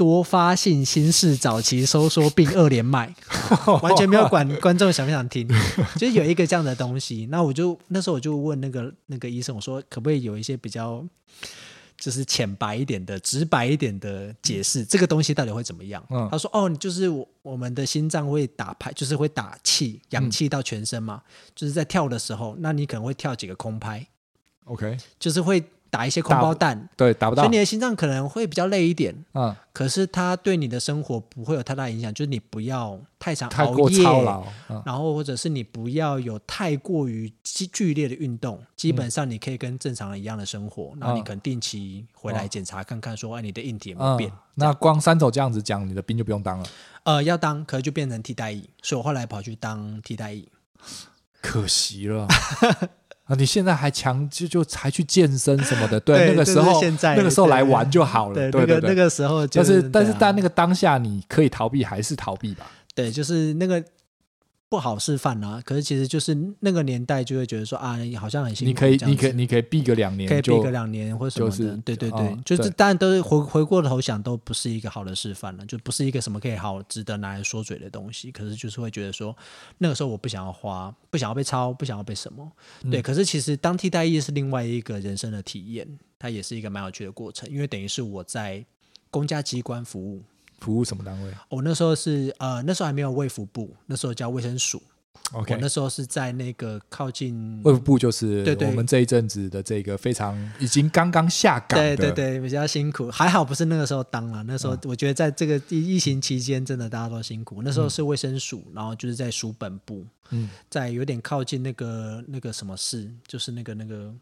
多发性心室早期收缩病二连麦，完全没有管观众想不想听，就是有一个这样的东西。那我就那时候我就问那个那个医生，我说可不可以有一些比较就是浅白一点的、直白一点的解释，这个东西到底会怎么样？嗯、他说：“哦，就是我我们的心脏会打拍，就是会打气、氧气到全身嘛，嗯、就是在跳的时候，那你可能会跳几个空拍，OK，就是会。”打一些空包弹，对，打不到，所以你的心脏可能会比较累一点。嗯，可是它对你的生活不会有太大影响，就是你不要太常熬夜，嗯、然后或者是你不要有太过于激剧烈的运动，基本上你可以跟正常人一样的生活。然后、你可能定期回来检查看看，说哎，你的硬体有没有变？嗯、那光三走这样子讲，你的兵就不用当了。呃，要当，可是就变成替代役，所以我后来跑去当替代役，可惜了。啊！你现在还强就就还去健身什么的，对，那个时候那个时候来玩就好了，对对对，那个时候。但是但是但那个当下，你可以逃避还是逃避吧？对，就是那个不好示范啊，可是其实就是那个年代就会觉得说啊，好像很辛苦。你可以，你可以，你可以避个两年，可以避个两年或什么的。就是、对对对，哦、就是当然都是回回过头想，都不是一个好的示范了，就不是一个什么可以好值得拿来说嘴的东西。可是就是会觉得说，那个时候我不想要花，不想要被抄，不想要被什么。对，嗯、可是其实当替代役是另外一个人生的体验，它也是一个蛮有趣的过程，因为等于是我在公家机关服务。服务什么单位？我那时候是呃，那时候还没有卫福部，那时候叫卫生署。OK，我那时候是在那个靠近卫福部，就是对我们这一阵子的这个非常已经刚刚下岗，对对对，比较辛苦。还好不是那个时候当了，那时候我觉得在这个疫疫情期间，真的大家都辛苦。那时候是卫生署，然后就是在署本部，嗯，在有点靠近那个那个什么市，就是那个那个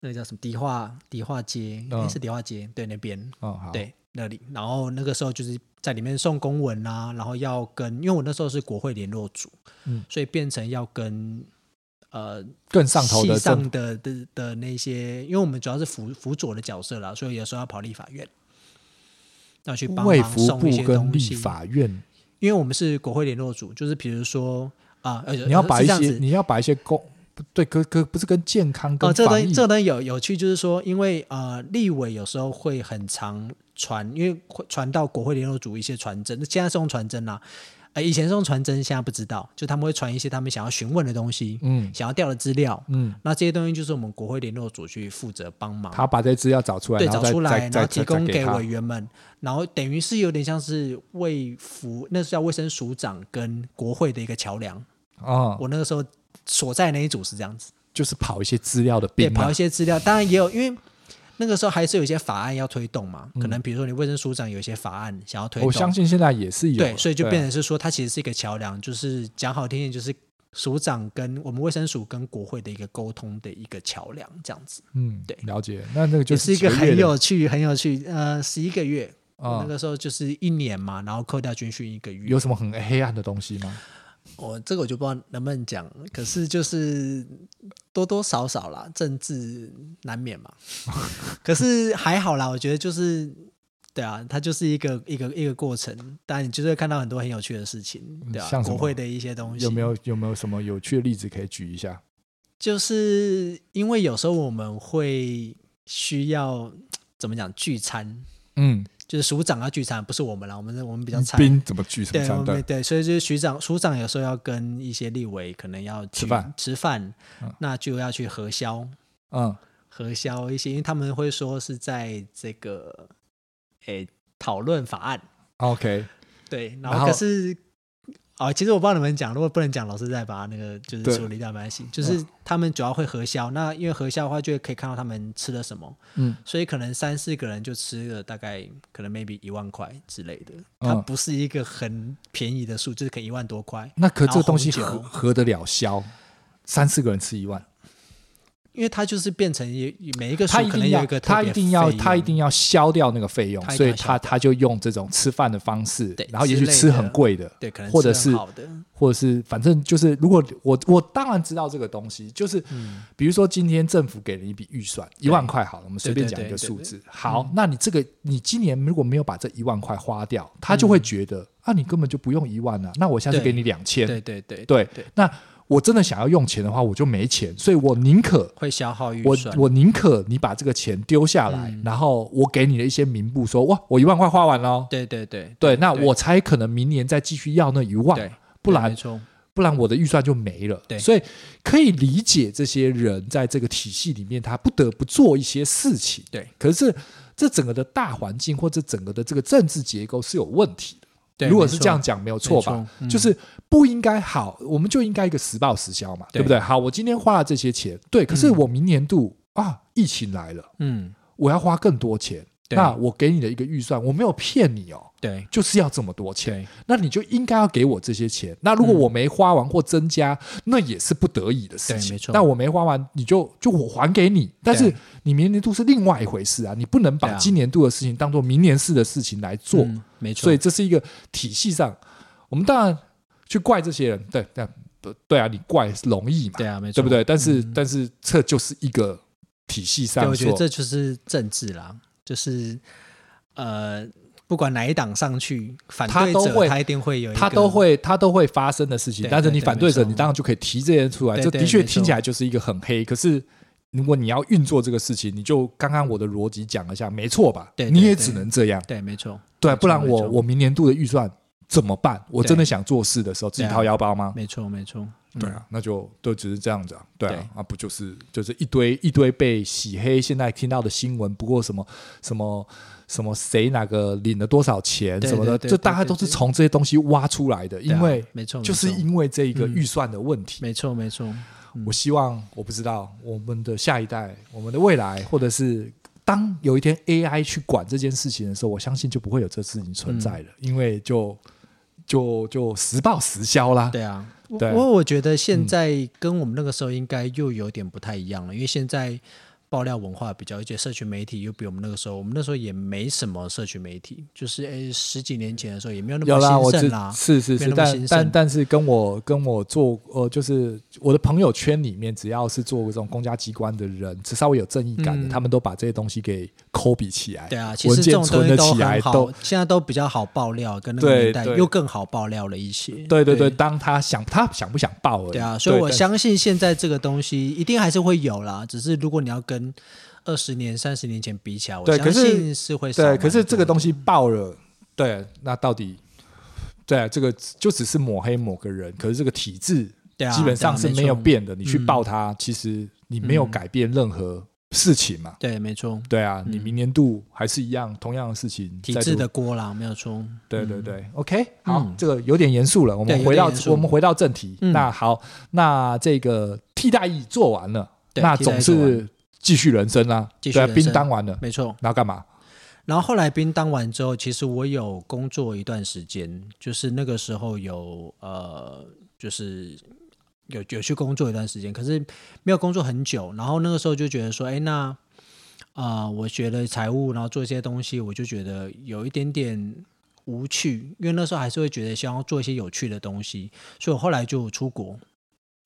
那个叫什么迪化迪化街，嗯、是迪化街，对那边，哦，好，对。那里，然后那个时候就是在里面送公文啊，然后要跟，因为我那时候是国会联络组，嗯，所以变成要跟呃更上头的上的的的那些，因为我们主要是辅辅佐的角色啦，所以有时候要跑立法院，要去帮忙送一些东西。立法院，因为我们是国会联络组，就是比如说啊，呃，你要把一些你要把一些公。对，跟跟不是跟健康跟哦，这个东西这个东西有有趣，就是说，因为呃，立委有时候会很常传，因为会传到国会联络组一些传真，那现在是用传真啦，呃，以前是用传真，现在不知道，就他们会传一些他们想要询问的东西，嗯，想要调的资料，嗯，那这些东西就是我们国会联络组去负责帮忙，他把这些资料找出来，对，找出来，然后提供给委员们，然后等于是有点像是卫福，那是叫卫生署长跟国会的一个桥梁，哦，我那个时候。所在那一组是这样子，就是跑一些资料的对，跑一些资料，当然也有，因为那个时候还是有一些法案要推动嘛，嗯、可能比如说你卫生署长有一些法案想要推动，我相信现在也是有，对，所以就变成是说，它其实是一个桥梁，就是讲好听点，就是署长跟我们卫生署跟国会的一个沟通的一个桥梁，这样子，嗯，对，了解。那那个就是一个很有趣、很有趣，呃，十一个月，嗯、那个时候就是一年嘛，然后扣掉军训一个月，有什么很黑暗的东西吗？我这个我就不知道能不能讲，可是就是多多少少啦，政治难免嘛。可是还好啦，我觉得就是对啊，它就是一个一个一个过程，但你就是会看到很多很有趣的事情，对啊，国会的一些东西，有没有有没有什么有趣的例子可以举一下？就是因为有时候我们会需要怎么讲聚餐，嗯。就是署长要聚餐，不是我们啦，我们我们比较菜。兵怎么聚餐？对，对，所以就是署长，署长有时候要跟一些立委可能要吃饭，吃饭，嗯、那就要去核销，嗯，核销一些，因为他们会说是在这个，诶，讨论法案。OK，对，然后可是。哦，其实我帮你们讲，如果不能讲，老师再把那个就是处理掉没关系。就是他们主要会核销，那因为核销的话，就可以看到他们吃了什么。嗯，所以可能三四个人就吃了大概可能 maybe 一万块之类的，它不是一个很便宜的数，就是可以一万多块。那可这个东西合合得了销？三四个人吃一万？因为它就是变成一每一个他可能有一个他一定要他一定要消掉那个费用，所以他他就用这种吃饭的方式，然后也许吃很贵的，对，可能或者是或者是反正就是，如果我我当然知道这个东西，就是比如说今天政府给了一笔预算一万块，好了，我们随便讲一个数字，好，那你这个你今年如果没有把这一万块花掉，他就会觉得啊，你根本就不用一万啊，那我下次给你两千，对对对对对，那。我真的想要用钱的话，我就没钱，所以我宁可会消耗预算。我我宁可你把这个钱丢下来，嗯、然后我给你的一些名目说，哇，我一万块花完了。对对对对，那我才可能明年再继续要那一万，不然不然我的预算就没了。对，所以可以理解这些人在这个体系里面，他不得不做一些事情。对，可是这整个的大环境或者整个的这个政治结构是有问题的。如果是这样讲，没有错吧？就是不应该好，我们就应该一个实报实销嘛，对不对？好，我今天花了这些钱，对，可是我明年度啊，疫情来了，嗯，我要花更多钱。那我给你的一个预算，我没有骗你哦，对，就是要这么多钱，那你就应该要给我这些钱。那如果我没花完或增加，那也是不得已的事情。没错。那我没花完，你就就我还给你，但是你明年度是另外一回事啊，你不能把今年度的事情当做明年式的事情来做。没错。所以这是一个体系上，我们当然去怪这些人，对，对，对啊，你怪容易嘛，对啊，没错，对不对？但是但是这就是一个体系上，我觉得这就是政治啦。就是，呃，不管哪一党上去，反他对者都会他一定会有一，他都会他都会发生的事情。对但是你反对者，你当然就可以提这些出来。这的确听起来就是一个很黑。可是如果你要运作这个事情，你就刚刚我的逻辑讲了一下，没错吧？对对对你也只能这样。对，没错，对，不然我我明年度的预算怎么办？我真的想做事的时候自己掏腰包吗？没错，没错。嗯对啊，那就都只是这样子啊，对啊，对。啊不就是就是一堆一堆被洗黑，现在听到的新闻，不过什么什么什么谁哪个领了多少钱什么的，这大概都是从这些东西挖出来的，因为没错，就是因为这一个嗯。预算的问题。没错，没错。嗯。我希望我不知道我们的下一代，我们的未来，或者是当有一天 AI 去管这件事情的时候，我相信就不会有这事情存在了，嗯。因为就就就实报实销啦。对啊，不过我觉得现在跟我们那个时候应该又有点不太一样了，因为现在爆料文化比较，而且社群媒体又比我们那个时候，我们那时候也没什么社群媒体，就是诶十几年前的时候也没有那么兴盛啦。是是是，但但但是跟我跟我做呃，就是我的朋友圈里面，只要是做这种公家机关的人，只稍微有正义感的，嗯他们都把这些东西给抠比起来。对啊，其实这种东西都很好都，现在都比较好爆料，跟那个年代又更好爆料了一些。对对对，当他想他想不想爆而已。对啊，所以我相信现在这个东西一定还是会有啦，只是如果你要跟二十年、三十年前比起来，我相信是会少对，可是这个东西爆了，对，那到底对啊，这个就只是抹黑某个人，可是这个体制基本上是没有变的。你去爆他，其实你没有改变任何事情嘛。对，没错，对啊，嗯你明年度还是一样，同样的事情。体制的，锅啦，没有错。对对对，OK，好嗯，这个有点严肃了，我们回到我们回到正题。嗯那好，那这个替代役做完了，那总是完继续人生啊，对啊，兵继续人生当完了，没错。然后干嘛？然后后来兵当完之后，其实我有工作一段时间，就是那个时候有呃，就是有有去工作一段时间，可是没有工作很久。然后那个时候就觉得说，哎，那啊、呃，我学了财务，然后做一些东西，我就觉得有一点点无趣，因为那时候还是会觉得想要做一些有趣的东西，所以我后来就出国。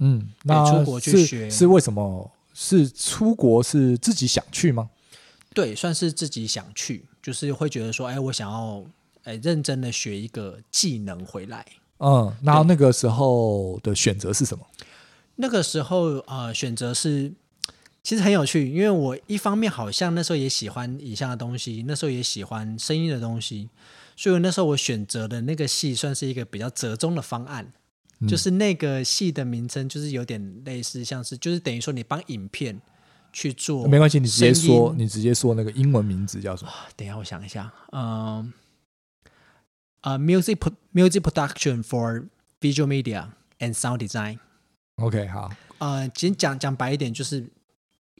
嗯，那出国去学是为什么？是出国是自己想去吗？对，算是自己想去，就是会觉得说，哎，我想要哎认真的学一个技能回来。嗯，然后那个时候的选择是什么？那个时候呃，选择是其实很有趣，因为我一方面好像那时候也喜欢以下的东西，那时候也喜欢声音的东西，所以那时候我选择的那个系算是一个比较折中的方案。嗯就是那个戏的名称，就是有点类似，像是就是等于说你帮影片去做，没关系，你直接说，你直接说那个英文名字叫什么？等一下，我想一下，嗯、呃，呃，music music production for visual media and sound design。OK，好，呃，其实讲讲白一点，就是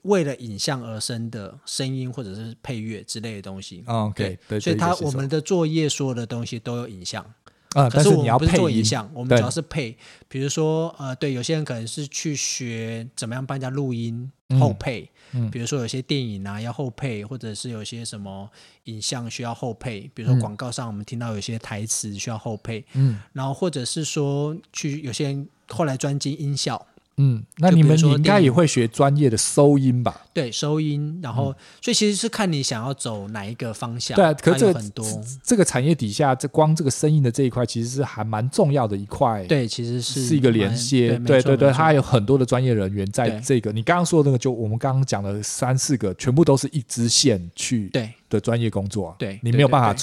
为了影像而生的声音或者是配乐之类的东西。嗯 OK，对，所以它这个是我们的作业所有的东西都有影像。啊，可但是我们不是做影像，我们主要是配，比如说呃，对，有些人可能是去学怎么样帮人家录音嗯后配，嗯比如说有些电影啊要后配，或者是有些什么影像需要后配，比如说嗯。广告上我们听到有些台词需要后配，嗯。然后或者是说去有些人后来专精音效，嗯，那你们你应该也会学专业的收音吧？对，收音，然后、所以其实是看你想要走哪一个方向，嗯对啊，可是这个很多，这个产业底下，这光这个声音的这一块，其实是还蛮重要的一块。。对，其实是是一个连接，对对对，它还有很多的专业人员在这个。你刚刚说的那个，就我们刚刚讲的三四个，全部都是一支线去对的专业工作啊。对，你没有办法对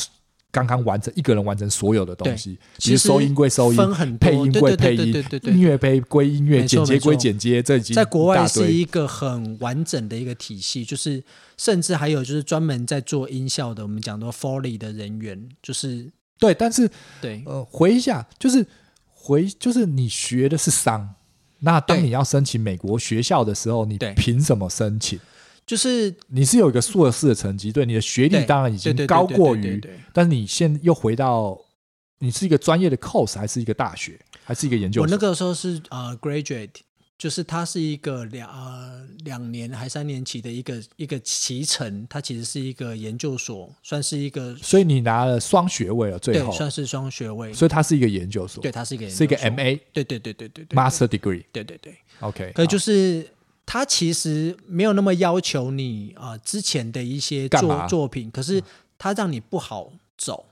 刚刚完成一个人完成所有的东西。其其实实收音归收音，分很配音归配音，对对对对对。音乐归归音乐，剪接归剪接，这已经在国外是一个很完整的一个体系，就是甚至还有就是专门在做音效的，我们讲到 Foley 的人员，就是对，但是对。呃，回一下，就是回就是你学的是商，那当你要申请美国学校的时候，你凭什么申请？就是你是有一个硕士的成绩，对你的学历对当然已经高过于，但是你现在又回到，你是一个专业的 course 还是一个大学，还是一个研究所？我那个时候是呃 graduate，就是它是一个两呃两年还三年期的一个一个期程，它其实是一个研究所，算是一个所以你拿了双学位了，最对后，算是双学位，所以它是一个研究所，对，它是一个是一个 MA 对对对对对对 master degree。对对对。OK，可就是他其实没有那么要求你啊、呃、之前的一些作作品，可是他让你不好走，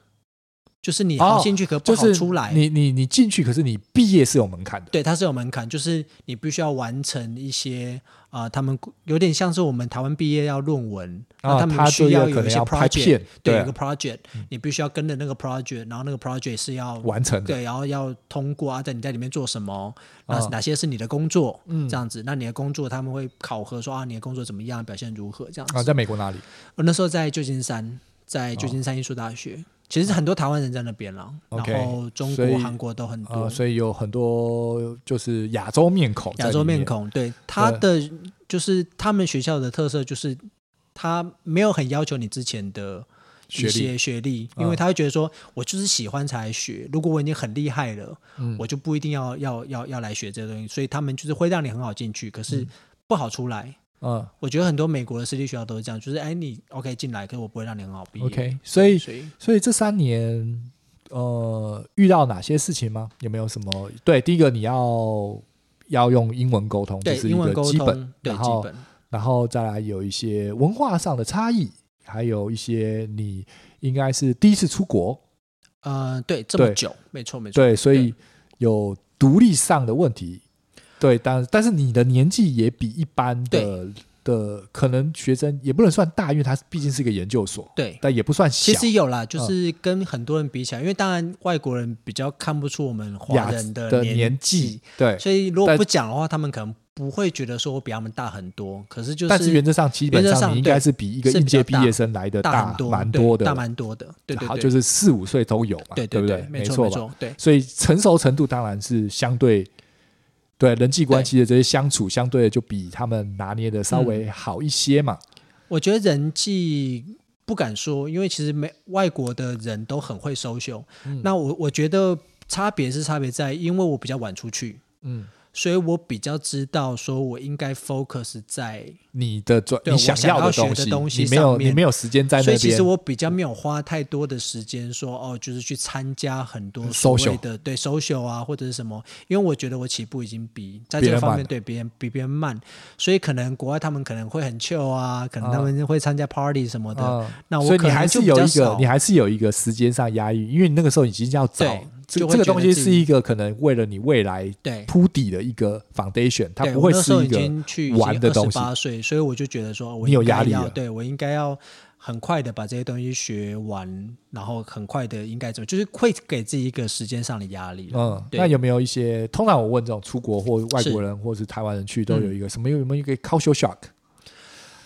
就是你好进去可不好出来。哦、你你你进去，可是你毕业是有门槛的。对，它是有门槛，就是你必须要完成一些啊、呃，他们有点像是我们台湾毕业要论文，然后他们需要有一些 project，对，有个 project，你必须要跟着那个 project，然后那个 project 是要完成的，对，然后要通过啊，在你在里面做什么，那哪些是你的工作，嗯，这样子，那你的工作他们会考核说啊，你的工作怎么样，表现如何，这样子。啊，在美国哪里？我那时候在旧金山，在旧金山艺术大学。其实很多台湾人在那边了，okay, 然后中国、韩国都很多、呃，所以有很多就是亚洲面孔。亚洲面孔，对他的就是他们学校的特色就是他没有很要求你之前的一些学历，学历。因为他会觉得说我就是喜欢才来学，如果我已经很厉害了，嗯、我就不一定要要要要来学这个东西，所以他们就是会让你很好进去，可是不好出来。嗯，我觉得很多美国的私立学校都是这样，就是哎，你 OK 进来，可是我不会让你很好毕业。OK，所以所以这三年，呃，遇到哪些事情吗？有没有什么？对，第一个你要要用英文沟通，这是一个基本，对，基本，然后再来有一些文化上的差异，还有一些你应该是第一次出国，呃，对，这么久，没错没错，对，所以有独立上的问题。对，但但是你的年纪也比一般的的可能学生也不能算大，因为他毕竟是一个研究所。对，但也不算小。其实有啦，就是跟很多人比起来，嗯、因为当然外国人比较看不出我们华人的年纪。对，所以如果不讲的话，他们可能不会觉得说我比他们大很多。可是就是，但是原则上基本上你应该是比一个应届毕业生来的大蛮多的，大蛮多的。对对对，就是四五岁都有嘛，对对不对？没错没错，对。所以成熟程度当然是相对。对人际关系的这些相处，相对的就比他们拿捏的稍微好一些嘛。嗯、我觉得人际不敢说，因为其实没外国的人都很会 social。嗯、那我我觉得差别是差别在，因为我比较晚出去，嗯。所以我比较知道，说我应该 focus 在你的专，你想要学的东西，你没有，你没有时间在那边。所以其实我比较没有花太多的时间，说哦，就是去参加很多所谓的对 social 啊，或者是什么。因为我觉得我起步已经比在这个方面对别人比别人慢，所以可能国外他们可能会很 chill 啊，可能他们会参加 party 什么的。那我可能还是有一个，你还是有一个时间上压抑，因为你那个时候已经要早。这这个东西是一个可能为了你未来铺底的一个 foundation，它不会是一个玩的东西。八岁，所以我就觉得说，你有压力了。对，我应该要很快的把这些东西学完，然后很快的应该怎么，就是会给自己一个时间上的压力。嗯，那有没有一些？通常我问这种出国或外国人或是台湾人去，都有一个什么？有没有一个 culture shock？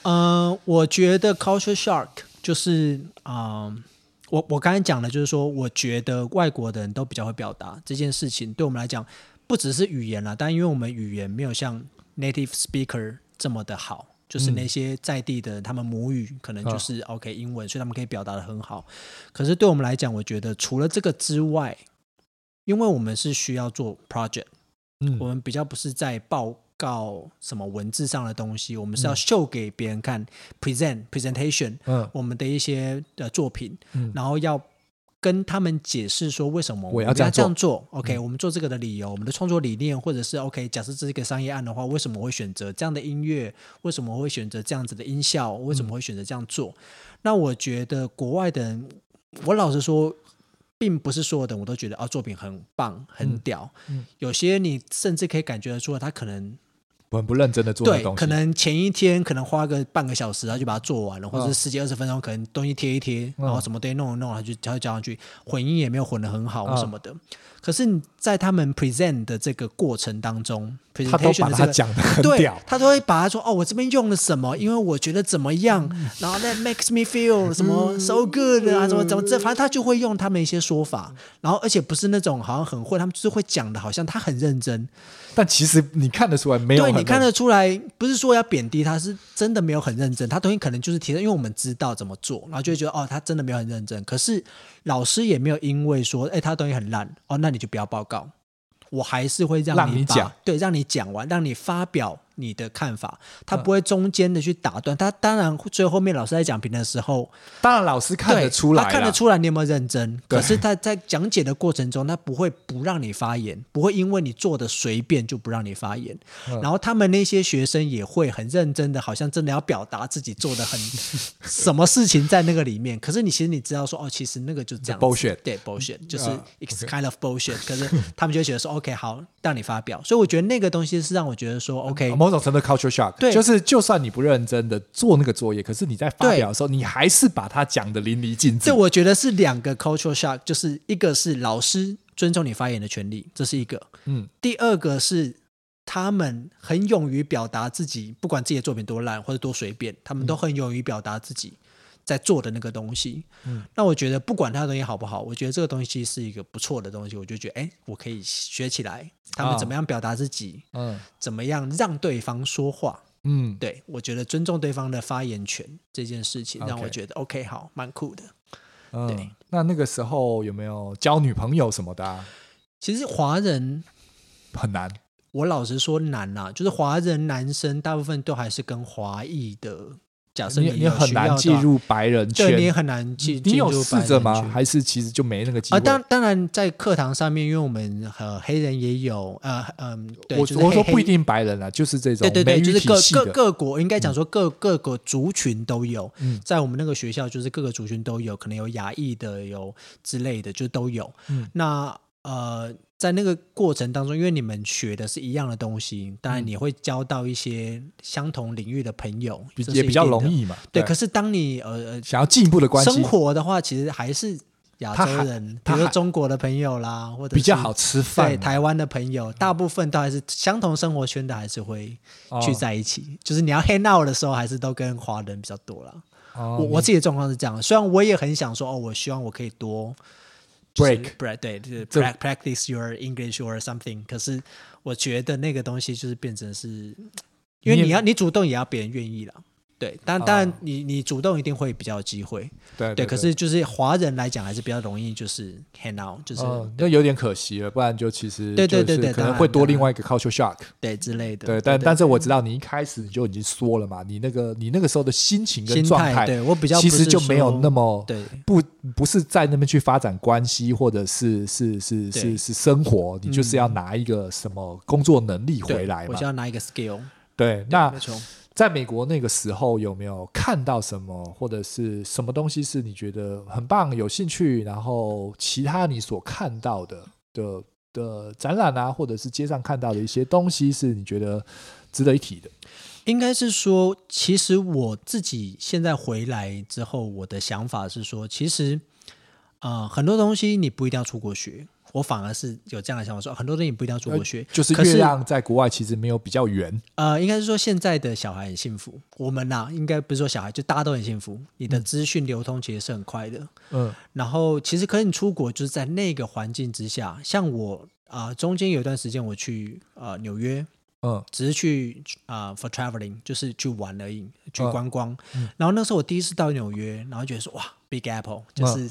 嗯，我觉得 culture shock 就是嗯。我我刚才讲的，就是说，我觉得外国的人都比较会表达这件事情，对我们来讲，不只是语言啦，但因为我们语言没有像 native speaker 这么的好，就是那些在地的人，他们母语可能就是 OK 英文，所以他们可以表达的很好。可是对我们来讲，我觉得除了这个之外，因为我们是需要做 project，嗯，我们比较不是在报。告什么文字上的东西，我们是要秀给别人看、嗯、，present presentation，嗯，我们的一些的作品，嗯，然后要跟他们解释说为什么我们要这样做。OK，、嗯、我们做这个的理由，我们的创作理念，或者是 OK，假设这是一个商业案的话，为什么我会选择这样的音乐？为什么会选择这样子的音效？为什么会选择这样做？嗯、那我觉得国外的人，我老实说。并不是所有的我都觉得啊作品很棒很屌，有些你甚至可以感觉得出来，他可能很不认真的做的东西。对，可能前一天可能花个半个小时，他就把它做完了，或者是十几二十分钟，可能东西贴一贴，嗯、然后什么东西弄一弄，他就他就交上去，混音也没有混的很好什么的。嗯。可是你在他们 present 的这个过程当中，presentation 的这个讲的很屌，对，他都会把他说哦，我这边用了什么，因为我觉得怎么样，然后 that makes me feel 什么 so good 啊，怎么怎么这，反正他就会用他们一些说法，然后而且不是那种好像很会，他们就是会讲的，好像他很认真。但其实你看得出来没有？对，你看得出来，不是说要贬低他，是真的没有很认真。他东西可能就是提升，因为我们知道怎么做，然后就会觉得哦，他真的没有很认真。可是老师也没有因为说，哎，他东西很烂哦，那你就不要报告。我还是会让你讲，对，让你讲完，让你发表你的看法，他不会中间的去打断。他当然最后面老师在讲评的时候，当然老师看得出来，他看得出来你有没有认真。可是他在讲解的过程中，他不会不让你发言，不会因为你做的随便就不让你发言。然后他们那些学生也会很认真的，好像真的要表达自己做的很 什么事情在那个里面。可是你其实你知道说哦，其实那个就这样 bullshit，对 bullshit，就是 it's kind of bullshit。可是他们就觉得说 OK 好，让你发表。所以我觉得那个东西是让我觉得说 OK，某种程度 culture shock，对，就是就算你不认真的做那个作业，可是你在发表的时候，你还是把它讲的淋漓尽致。这我觉得是两个 culture shock，就是一个是老师尊重你发言的权利，这是一个。嗯，第二个是他们很勇于表达自己，不管自己的作品多烂或者多随便，他们都很勇于表达自己。在做的那个东西，嗯，那我觉得不管他的东西好不好，我觉得这个东西是一个不错的东西，我就觉得，哎，我可以学起来，他们怎么样表达自己，嗯，怎么样让对方说话，嗯，对，我觉得尊重对方的发言权这件事情，让我觉得 OK，好，蛮酷的。对，那那个时候有没有交女朋友什么的？其实华人很难，我老实说难啊，就是华人男生大部分都还是跟华裔的。假设你你很难进入白人圈，对，你也很难进。你有试着吗？还是其实就没那个机会？啊，当当然在课堂上面，因为我们呃黑人也有，呃嗯，对，我我说不一定白人啊，就是这种对对对，就是各各各国应该讲说各各个族群都有。嗯，在我们那个学校，就是各个族群都有，可能有亚裔的，有之类的，就都有。嗯，那呃。在那个过程当中，因为你们学的是一样的东西，当然你会交到一些相同领域的朋友，嗯、也比较容易嘛。对，对可是当你呃想要进一步的关系生活的话，其实还是亚洲人，比如说中国的朋友啦，或者比较好吃饭。对，台湾的朋友，大部分都还是相同生活圈的，还是会聚在一起。哦、就是你要 hang out 的时候，还是都跟华人比较多了。哦、我我自己的状况是这样，虽然我也很想说，哦，我希望我可以多。Break，break 对，就是 practice your English or something。可是我觉得那个东西就是变成是，因为你要你主动也要别人愿意了。对，但当然你你主动一定会比较有机会，对对。可是就是华人来讲还是比较容易，就是 hang out，就是那有点可惜了，不然就其实对对对对，可能会多另外一个 culture shock，对之类的。对，但但是我知道你一开始你就已经说了嘛，你那个你那个时候的心情跟状态，对我比较其实就没有那么对，不不是在那边去发展关系或者是是是是是生活，你就是要拿一个什么工作能力回来嘛，我就要拿一个 skill。对，那。在美国那个时候，有没有看到什么或者是什么东西是你觉得很棒、有兴趣？然后其他你所看到的的的展览啊，或者是街上看到的一些东西，是你觉得值得一提的？应该是说，其实我自己现在回来之后，我的想法是说，其实啊、呃，很多东西你不一定要出国学。我反而是有这样的想法说，很多东西你不一定要出国学，就是月亮在国外其实没有比较圆。呃，应该是说现在的小孩很幸福，我们呐、啊，应该不是说小孩，就大家都很幸福。你的资讯流通其实是很快的，嗯。然后其实可能你出国就是在那个环境之下，像我啊、呃，中间有一段时间我去呃纽约，嗯，只是去啊、呃、for traveling，就是去玩而已，去观光。嗯、然后那时候我第一次到纽约，然后觉得说哇，Big Apple，就是。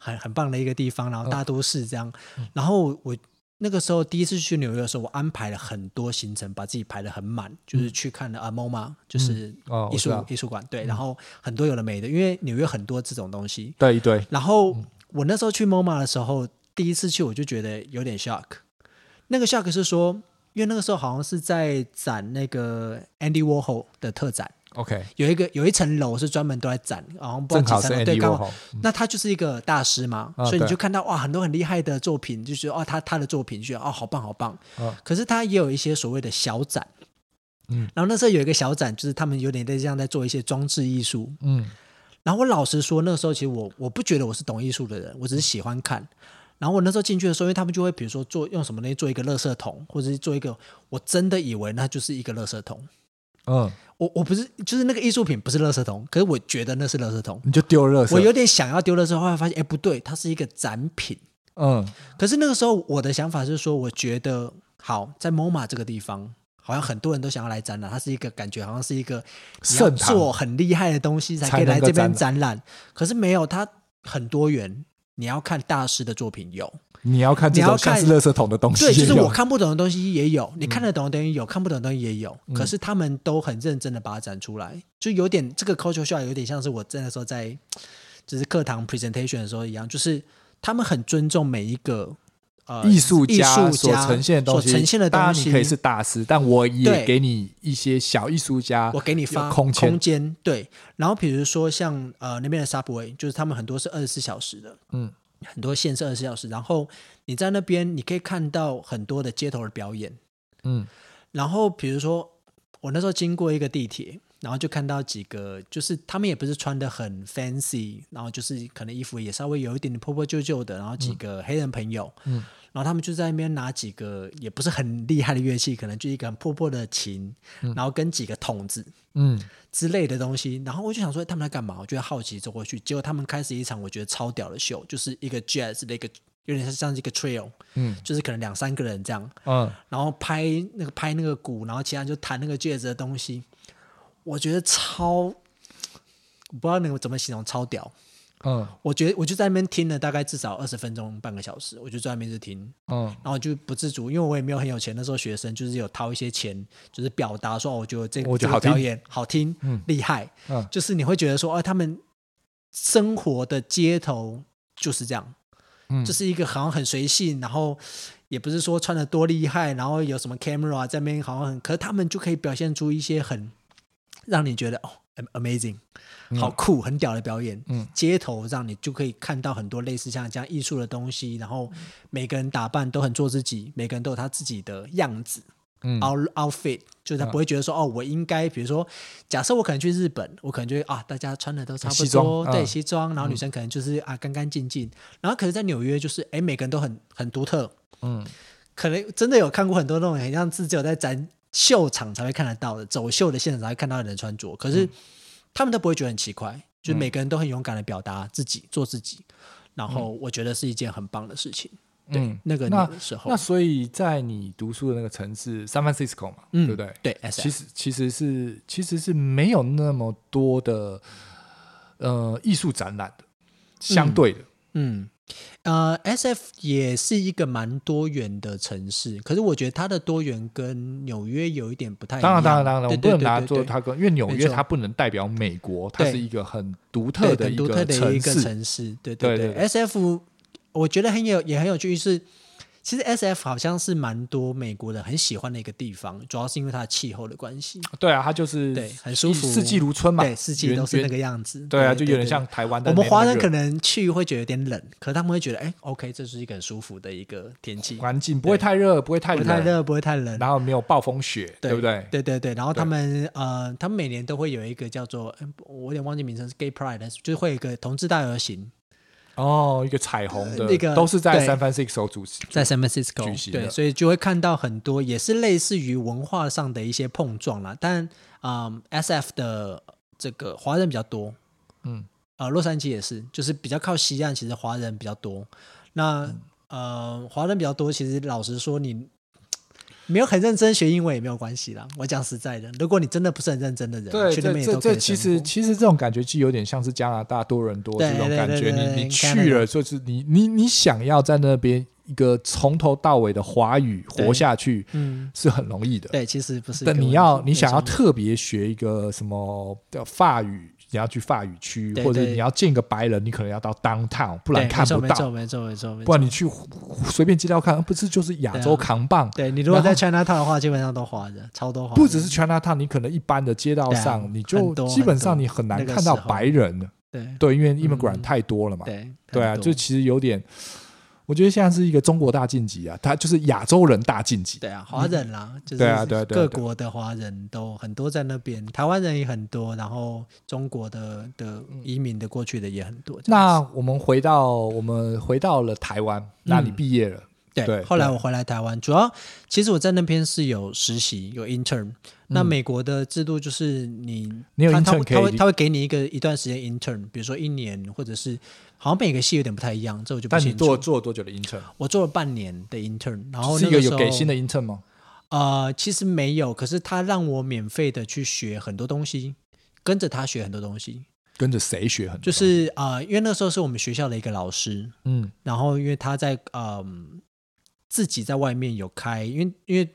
嗯很很棒的一个地方，然后大都市这样。嗯、然后我那个时候第一次去纽约的时候，我安排了很多行程，把自己排的很满，就是去看了啊 MoMA，就是艺术、艺术馆。对，然后很多有的没的，因为纽约很多这种东西。对对。然后我那时候去 MoMA 的时候，第一次去我就觉得有点 shock。那个 shock 是说，因为那个时候好像是在展那个 Andy Warhol 的特展。OK，有一个有一层楼是专门都在展，然后不知道几层，对，刚好，那他就是一个大师嘛，所以你就看到哇，很多很厉害的作品，就觉得哦，他他的作品，觉得哦，好棒好棒。可是他也有一些所谓的小展，嗯，然后那时候有一个小展，就是他们有点在这样在做一些装置艺术，嗯，然后我老实说，那个时候其实我我不觉得我是懂艺术的人，我只是喜欢看。然后我那时候进去的时候，因为他们就会比如说做用什么东西做一个垃圾桶，或者是做一个，我真的以为那就是一个垃圾桶。嗯，我我不是，就是那个艺术品不是垃圾桶，可是我觉得那是垃圾桶，你就丢垃圾。我有点想要丢垃圾，后来发现，哎，不对，它是一个展品。嗯，可是那个时候我的想法是说，我觉得好，在 MoMA 这个地方，好像很多人都想要来展览，它是一个感觉好像是一个你要做很厉害的东西才可以来这边展览，可是没有，它很多元。你要看大师的作品有，你要看这种像是垃圾桶的东西，对，就是我看不懂的东西也有，你看得懂的东西有，看不懂的东西也有。嗯、可是他们都很认真的把它展出来，就有点这个 culture shock 有点像是我那时候在就是课堂 presentation 的时候一样，就是他们很尊重每一个。呃，艺术家所呈现的东西，呈现的东西，你可以是大师，但我也给你一些小艺术家，我给你发空间，对。然后比如说像呃那边的 Subway，就是他们很多是二十四小时的，嗯，很多限是二十四小时。然后你在那边，你可以看到很多的街头的表演，嗯。然后比如说我那时候经过一个地铁。然后就看到几个，就是他们也不是穿的很 fancy，然后就是可能衣服也稍微有一点点破破旧旧的，然后几个黑人朋友，嗯，然后他们就在那边拿几个也不是很厉害的乐器，可能就一个很破破的琴，嗯，然后跟几个筒子，嗯。之类的东西，然后我就想说他们在干嘛？我就好奇走过去，结果他们开始一场我觉得超屌的秀，就是一个 jazz 的一个有点像像一个 trail，嗯，就是可能两三个人这样，嗯，然后拍那个拍那个鼓，然后其他人就弹那个 jazz 的东西。我觉得超，我不知道那个怎么形容，超屌。嗯，我觉得我就在那边听了大概至少二十分钟，半个小时，我就在那边一直听。嗯，然后就不自主，因为我也没有很有钱，那时候学生就是有掏一些钱，就是表达说，我觉得这个这个表演好听，嗯，厉害。嗯，就是你会觉得说，哎，他们生活的街头就是这样，嗯，就是一个好像很随性，然后也不是说穿的多厉害，然后有什么 camera 在那边好像很，可是他们就可以表现出一些很。让你觉得哦，amazing，好酷，很屌的表演。嗯，街头让你就可以看到很多类似像这样艺术的东西，然后每个人打扮都很做自己，每个人都有他自己的样子。嗯，out outfit 就是他不会觉得说哦，我应该比如说，假设我可能去日本，我可能就会啊，大家穿的都差不多，对，西装，然后女生可能就是啊干干净净，然后可是在纽约就是哎，每个人都很很独特。嗯，可能真的有看过很多那种很像自己有在展。秀场才会看得到的，走秀的现场才会看到的人穿着，可是他们都不会觉得很奇怪，嗯、就每个人都很勇敢的表达自己，做自己，然后我觉得是一件很棒的事情。嗯、对，那个那个时候，那所以在你读书的那个城市 San Francisco 嘛，嗯、对不对？对，其实其实是其实是没有那么多的呃艺术展览的，相对的，嗯。嗯呃，SF 也是一个蛮多元的城市，可是我觉得它的多元跟纽约有一点不太一样。当然，当然，当然，我不能拿做它跟，因为纽约它不能代表美国，它是一个很独特的一个城市。对对对，SF 我觉得很有，也很有趣是。其实 S F 好像是蛮多美国人很喜欢的一个地方，主要是因为它的气候的关系。对啊，它就是对很舒服，四季如春嘛，对，四季都是那个样子。对啊，就有点像台湾的。我们华人可能去会觉得有点冷，可是他们会觉得，哎，OK，这是一个很舒服的一个天气环境，不会太热，不会太冷，不会太热，不会太冷，然后没有暴风雪，对不对？对对对，然后他们呃，他们每年都会有一个叫做，我有点忘记名称是 Gay Pride，就是会有一个同志大游行。哦，一个彩虹的，那个都是在 San Francisco 主持，在 San Francisco 举行，对，所以就会看到很多也是类似于文化上的一些碰撞啦。但嗯，SF 的这个华人比较多，嗯，呃，洛杉矶也是，就是比较靠西岸，其实华人比较多。那、嗯、呃，华人比较多，其实老实说你。没有很认真学英文也没有关系啦。我讲实在的，如果你真的不是很认真的人，对，去那边也都可以。这其实其实这种感觉就有点像是加拿大多伦多这种感觉。你你去了，就是你你你想要在那边一个从头到尾的华语活下去，嗯，是很容易的。对，其实不是。但你要你想要特别学一个什么的法语。你要去法语区，或者你要见个白人，你可能要到 downtown，不然看不到。没错，没错，没错。不然你去随便街道看，不是就是亚洲扛棒？对，你如果在 Chinatown 的话，基本上都华人，超多华人。不只是 Chinatown，你可能一般的街道上，你就基本上你很难看到白人。对对，因为 immigrant 太多了嘛。对对啊，就其实有点。我觉得现在是一个中国大晋级啊，他就是亚洲人大晋级。对啊，华人啦，嗯、就是各国的华人都很多在那边，台湾人也很多，然后中国的的移民的过去的也很多。那我们回到我们回到了台湾，那你毕业了？嗯对，对后来我回来台湾，主要其实我在那边是有实习，有 intern。嗯、那美国的制度就是你，你有 intern 他，他会他会给你一个一段时间 intern，比如说一年，或者是好像每个系有点不太一样，这我就不清楚。但你做做了多久的 intern？我做了半年的 intern，然后那个是一个有给薪的 intern 吗？呃，其实没有，可是他让我免费的去学很多东西，跟着他学很多东西。跟着谁学很多？就是啊、呃，因为那时候是我们学校的一个老师，嗯，然后因为他在嗯、呃、自己在外面有开，因为因为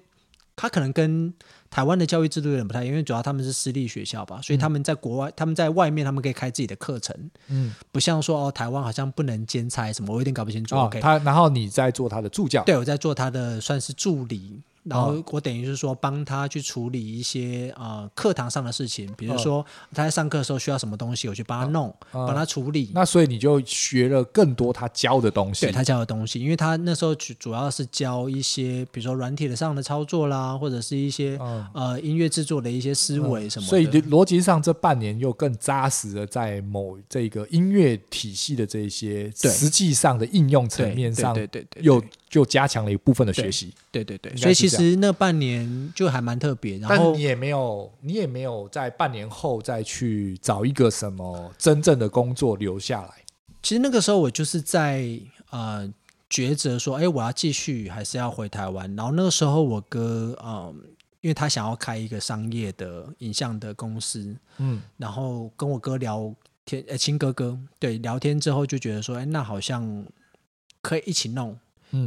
他可能跟台湾的教育制度有点不太一样，因为主要他们是私立学校吧，所以他们在国外，嗯、他们在外面，他们可以开自己的课程，嗯，不像说哦，台湾好像不能兼差什么，我有点搞不清楚。哦、OK，他然后你在做他的助教，对，我在做他的算是助理。然后我等于是说帮他去处理一些呃课堂上的事情，比如说他在上课的时候需要什么东西，我去帮他弄，帮他处理。那所以你就学了更多他教的东西。对，他教的东西，因为他那时候主主要是教一些，比如说软体的上的操作啦，或者是一些呃音乐制作的一些思维什么的。所以逻辑上这半年又更扎实的在某这个音乐体系的这些实际上的应用层面上，对对对，又就加强了一部分的学习。对对对，所以其实。那半年就还蛮特别，然后但你也没有，你也没有在半年后再去找一个什么真正的工作留下来。其实那个时候我就是在呃抉择说，哎，我要继续还是要回台湾？然后那个时候我哥，嗯、呃，因为他想要开一个商业的影像的公司，嗯，然后跟我哥聊天，呃，亲哥哥，对，聊天之后就觉得说，哎，那好像可以一起弄。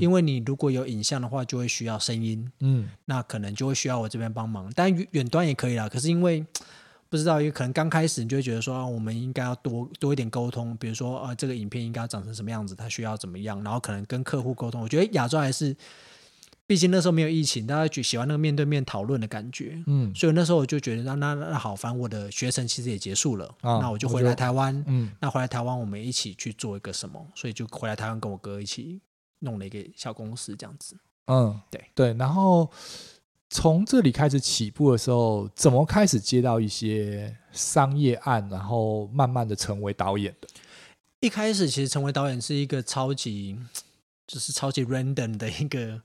因为你如果有影像的话，就会需要声音，嗯，那可能就会需要我这边帮忙，但远远端也可以啦。可是因为 不知道，因为可能刚开始你就会觉得说，啊，我们应该要多多一点沟通，比如说，啊，这个影片应该要长成什么样子，它需要怎么样，然后可能跟客户沟通。我觉得亚洲还是，毕竟那时候没有疫情，大家就喜欢那个面对面讨论的感觉，嗯，所以那时候我就觉得，那那那好，反正我的学程其实也结束了，啊，那我就回来台湾，嗯，那回来台湾我们一起去做一个什么，所以就回来台湾跟我哥一起。弄了一个小公司这样子，嗯，对对，然后从这里开始起步的时候，怎么开始接到一些商业案，然后慢慢的成为导演的？一开始其实成为导演是一个超级，就是超级 random 的一个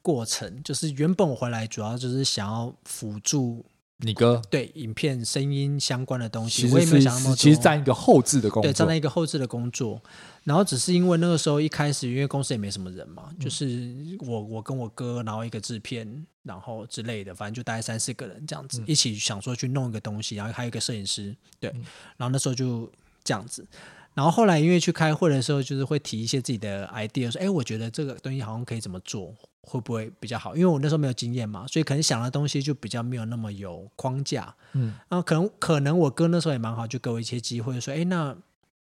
过程，就是原本我回来主要就是想要辅助。你哥对影片声音相关的东西，其实我也没有想那么多。其实占一个后置的工作，对，占在一个后置的工作。然后只是因为那个时候一开始，因为公司也没什么人嘛，嗯、就是我我跟我哥，然后一个制片，然后之类的，反正就大概三四个人这样子，嗯、一起想说去弄一个东西，然后还有一个摄影师，对。嗯、然后那时候就这样子。然后后来因为去开会的时候，就是会提一些自己的 idea，说，哎，我觉得这个东西好像可以怎么做。会不会比较好？因为我那时候没有经验嘛，所以可能想的东西就比较没有那么有框架。嗯，然后可能可能我哥那时候也蛮好，就给我一些机会，说，哎，那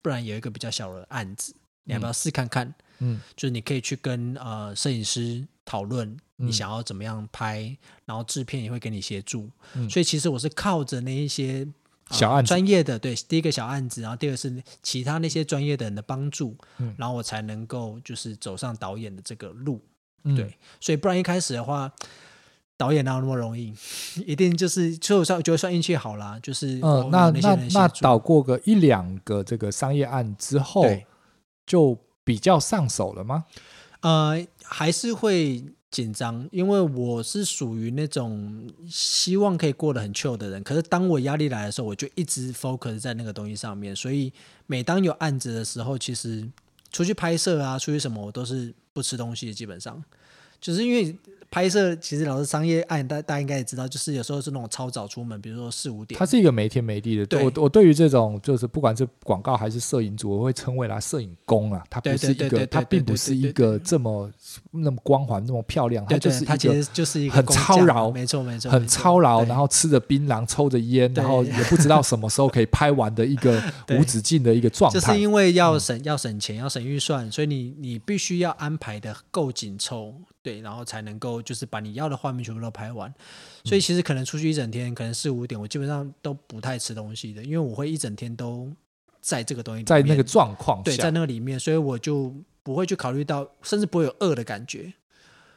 不然有一个比较小的案子，你要不要试看看？嗯，就是你可以去跟呃摄影师讨论你想要怎么样拍，嗯、然后制片也会给你协助。嗯，所以其实我是靠着那一些、呃、小案子专业的，对，第一个小案子，然后第二个是其他那些专业的人的帮助，嗯，然后我才能够就是走上导演的这个路。对，所以不然一开始的话，导演哪有那么容易？一定就是就算就算运气好啦，就是嗯，那那那导过个一两个这个商业案之后，对就比较上手了吗？呃，还是会紧张，因为我是属于那种希望可以过得很 chill 的人。可是当我压力来的时候，我就一直 focus 在那个东西上面。所以每当有案子的时候，其实出去拍摄啊，出去什么，我都是。不吃东西，基本上就是因为。拍摄其实老是商业案，大大家应该也知道，就是有时候是那种超早出门，比如说四五点。它是一个没天没地的。对，我我对于这种就是不管是广告还是摄影组，我会称为来摄影工啊。它不是一个，它并不是一个这么那么光环、那么漂亮。它就是它其实就是一个很操劳，没错没错，很操劳，然后吃着槟榔，抽着烟，然后也不知道什么时候可以拍完的一个 无止境的一个状态。就是因为要省要省钱要省预算，所以你你必须要安排的够紧凑。对，然后才能够就是把你要的画面全部都拍完，所以其实可能出去一整天，可能四五点，我基本上都不太吃东西的，因为我会一整天都在这个东西里面，在那个状况，对，在那个里面，所以我就不会去考虑到，甚至不会有饿的感觉。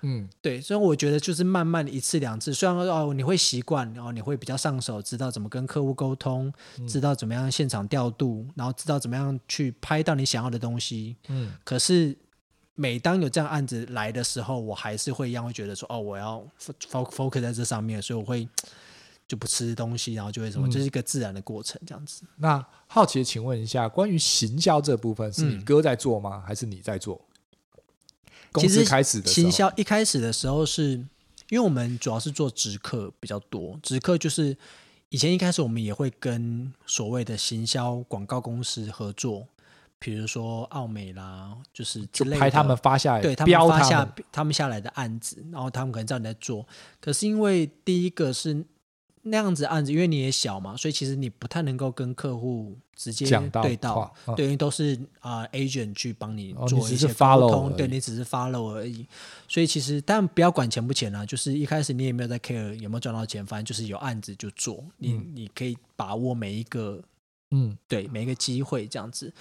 嗯，对，所以我觉得就是慢慢一次两次，虽然说哦你会习惯，然后你会比较上手，知道怎么跟客户沟通，知道怎么样现场调度，然后知道怎么样去拍到你想要的东西。嗯，可是。每当有这样案子来的时候，我还是会一样会觉得说，哦，我要 focus 在这上面，所以我会就不吃东西，然后就会什么，这、嗯、是一个自然的过程，这样子。那好奇的请问一下，关于行销这部分，是你哥在做吗？嗯、还是你在做？公司开始的行销一开始的时候是，是因为我们主要是做直客比较多，直客就是以前一开始我们也会跟所谓的行销广告公司合作，比如说奥美啦，就是之类的，就拍他们发下来，对他们发下他们，下来的案子，然后他们可能知道你在做。可是因为第一个是。那样子案子，因为你也小嘛，所以其实你不太能够跟客户直接对到，嗯、对，因为都是啊、呃、agent 去帮你做一些沟通，哦、你对你只是 follow 而已。所以其实，但不要管钱不钱啊，就是一开始你也没有在 care 有没有赚到钱，反正就是有案子就做，你、嗯、你可以把握每一个，嗯，对，每一个机会这样子。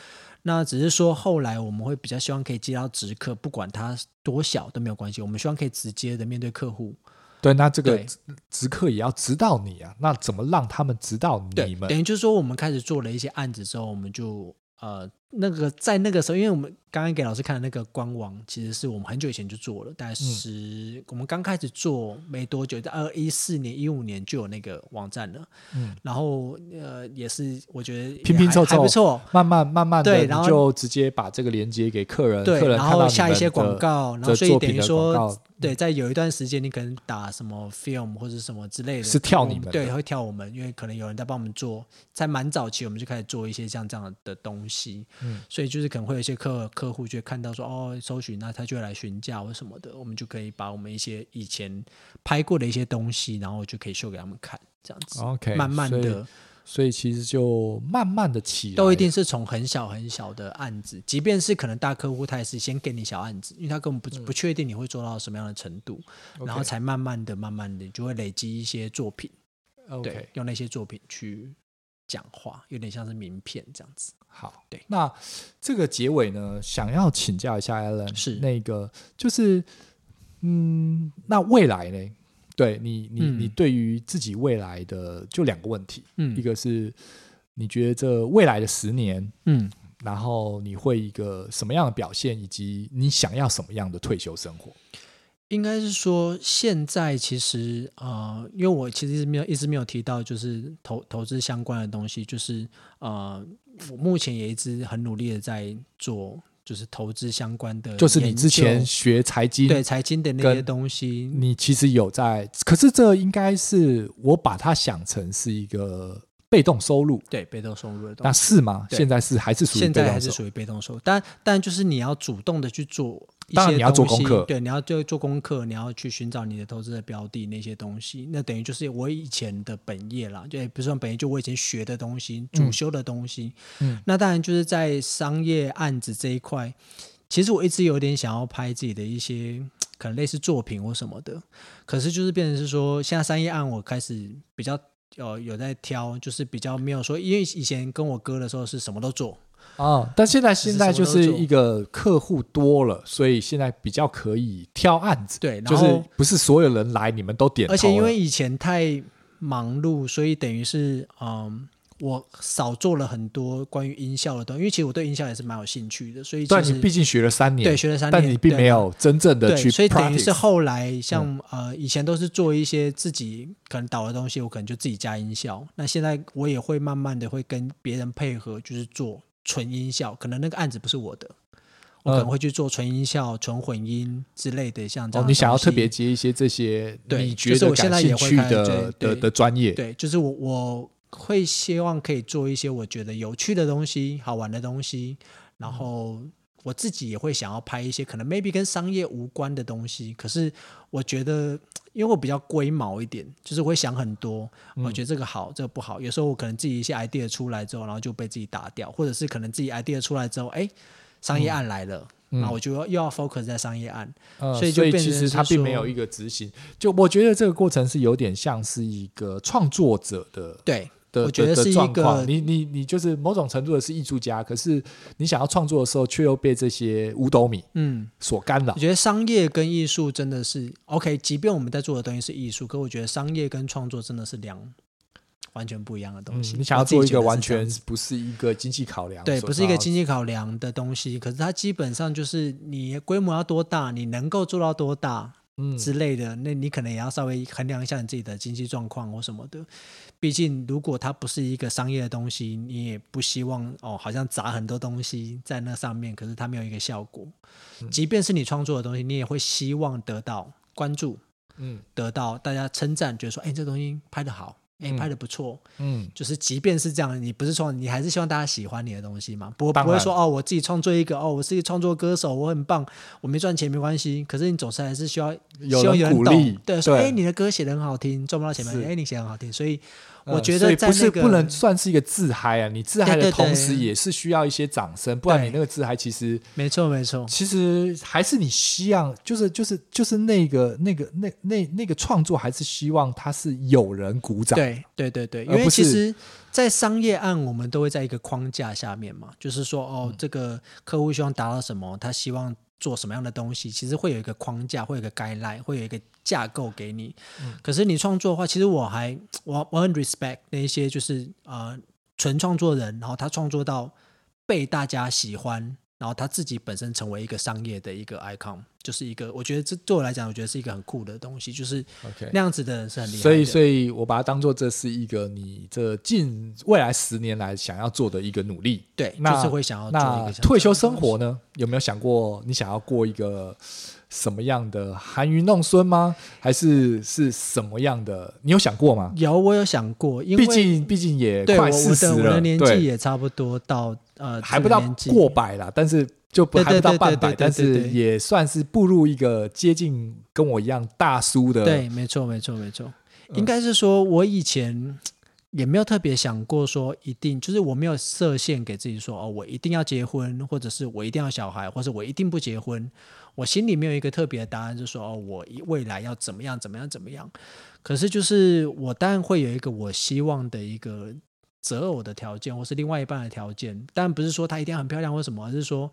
那只是说后来我们会比较希望可以接到直客，不管他多小都没有关系，我们希望可以直接的面对客户。对，那这个直客也要指导你啊。那怎么让他们指导你们？等于就是说，我们开始做了一些案子之后，我们就呃。那个在那个时候，因为我们刚刚给老师看的那个官网，其实是我们很久以前就做了，大概是、嗯、我们刚开始做没多久，在二一四年、一五年就有那个网站了。嗯，然后呃，也是我觉得拼拼凑凑还不错，慢慢慢慢的，然后就直接把这个连接给客人，对，然后下一些广告，然后所以等于说，嗯、对，在有一段时间，你可能打什么 film 或者什么之类的，是跳你们，对，会跳我们，因为可能有人在帮我们做，在蛮早期我们就开始做一些像这样的东西，嗯，所以就是可能。会有一些客客户就会看到说哦，搜寻，那他就会来询价或什么的，我们就可以把我们一些以前拍过的一些东西，然后就可以秀给他们看，这样子。OK，慢慢的所，以其实就慢慢的起，都一定是从很小很小的案子，即便是可能大客户，他也是先给你小案子，因为他根本不不确定你会做到什么样的程度，嗯、然后才慢慢的、慢慢的就会累积一些作品.对，用那些作品去。讲话有点像是名片这样子。好，对，那这个结尾呢，想要请教一下 Alan，是。那个，就是，嗯，那未来呢？对你，你，嗯、你对于自己未来的就两个问题，嗯，一个是你觉得这未来的十年，嗯，然后你会一个什么样的表现，以及你想要什么样的退休生活？应该是说，现在其实呃，因为我其实没有一直没有提到，就是投投资相关的东西，就是呃，我目前也一直很努力的在做，就是投资相关的。就是你之前学财经，对财经的那些东西，你其实有在，可是这应该是我把它想成是一个被动收入，对被动收入的东西，那是吗？现在是还是属于现在还是属于被动收入，但但就是你要主动的去做。当然你要做功课，对，你要就做功课，你要去寻找你的投资的标的那些东西，那等于就是我以前的本业啦，就不是说本业，就我以前学的东西，主修的东西。嗯，那当然就是在商业案子这一块，其实我一直有点想要拍自己的一些可能类似作品或什么的，可是就是变成是说，现在商业案我开始比较有有在挑，就是比较没有说，因为以前跟我哥的时候是什么都做。啊、嗯！但现在现在就是一个客户多了，所以现在比较可以挑案子。对，就是不是所有人来你们都点。而且因为以前太忙碌，所以等于是嗯，我少做了很多关于音效的东西。因为其实我对音效也是蛮有兴趣的，所以但你毕竟学了三年，对，学了三年，但你并没有真正的去。所以等于是后来像、嗯、呃，以前都是做一些自己可能导的东西，我可能就自己加音效。那现在我也会慢慢的会跟别人配合，就是做。纯音效，可能那个案子不是我的，我可能会去做纯音效、纯、呃、混音之类的，像这样。哦，你想要特别接一些这些你觉得感兴趣的的的专业？对，就是我我会希望可以做一些我觉得有趣的东西、好玩的东西，然后我自己也会想要拍一些可能 maybe 跟商业无关的东西。可是我觉得。因为我比较龟毛一点，就是我会想很多，我觉得这个好，这个不好。有时候我可能自己一些 idea 出来之后，然后就被自己打掉，或者是可能自己 idea 出来之后，哎，商业案来了，那、嗯、我就又要 focus 在商业案，嗯、所以就其实它并没有一个执行。就我觉得这个过程是有点像是一个创作者的对。的我觉得是一个，你你你就是某种程度的是艺术家，可是你想要创作的时候，却又被这些五斗米嗯所干扰。我觉得商业跟艺术真的是 OK，即便我们在做的东西是艺术，可我觉得商业跟创作真的是两完全不一样的东西。嗯、你想要做一个完全不是一个经济考量，对，不是一个经济考量的东西，可是它基本上就是你规模要多大，你能够做到多大。之类的，那你可能也要稍微衡量一下你自己的经济状况或什么的。毕竟，如果它不是一个商业的东西，你也不希望哦，好像砸很多东西在那上面，可是它没有一个效果。即便是你创作的东西，你也会希望得到关注，嗯，得到大家称赞，觉得说，哎，这东西拍得好，哎，拍的不错，嗯，就是即便是这样，你不是说你还是希望大家喜欢你的东西嘛？不不会说哦，我自己创作一个哦，我是一个创作歌手，我很棒，我没赚钱没关系。可是你总是还是需要有希望有人懂。鼓励，对，说对。哎，你的歌写的很好听，赚不到钱哎，你写很好听，所以嗯我觉所以不是不能算是一个自嗨啊，你自嗨的同时也是需要一些掌声，不然你那个自嗨其实没错没错，其实还是你希望，就是就是就是那个那个那那那个创作，还是希望它是有人鼓掌。对对对对，因为其实，在商业案，我们都会在一个框架下面嘛，就是说，哦，嗯。这个客户希望达到什么，他希望做什么样的东西，其实会有一个框架，会有一个 guideline，会有一个架构给你。嗯可是你创作的话，其实我还我我很 respect 那一些就是呃纯创作人，然后他创作到被大家喜欢。然后他自己本身成为一个商业的一个 icon，就是一个，我觉得这对我来讲，我觉得是一个很酷的东西，就是那样子的人是很厉害的。所以所以我把它当做这是一个你这近未来十年来想要做的一个努力。对，那就是会想要做一那个像退休生活呢？有没有想过你想要过一个什么样的含驭弄孙吗？还是是什么样的？你有想过吗？有，我有想过，因为毕竟毕竟也快四十我的我的，年纪也差不多到呃还不到过百啦，但是就不对还不到半百，但是也算是步入一个接近跟我一样大叔的。对，没错，没错，没错。嗯应该是说，我以前 也没有特别想过说一定，就是我没有设限给自己说哦，我一定要结婚，或者是我一定要小孩，或者我一定不结婚。我心里没有一个特别的答案，就是说哦，我未来要怎么样，怎么样，怎么样。可是就是我当然会有一个我希望的一个择偶的条件，或是另外一半的条件，但不是说她一定要很漂亮或什么，而是说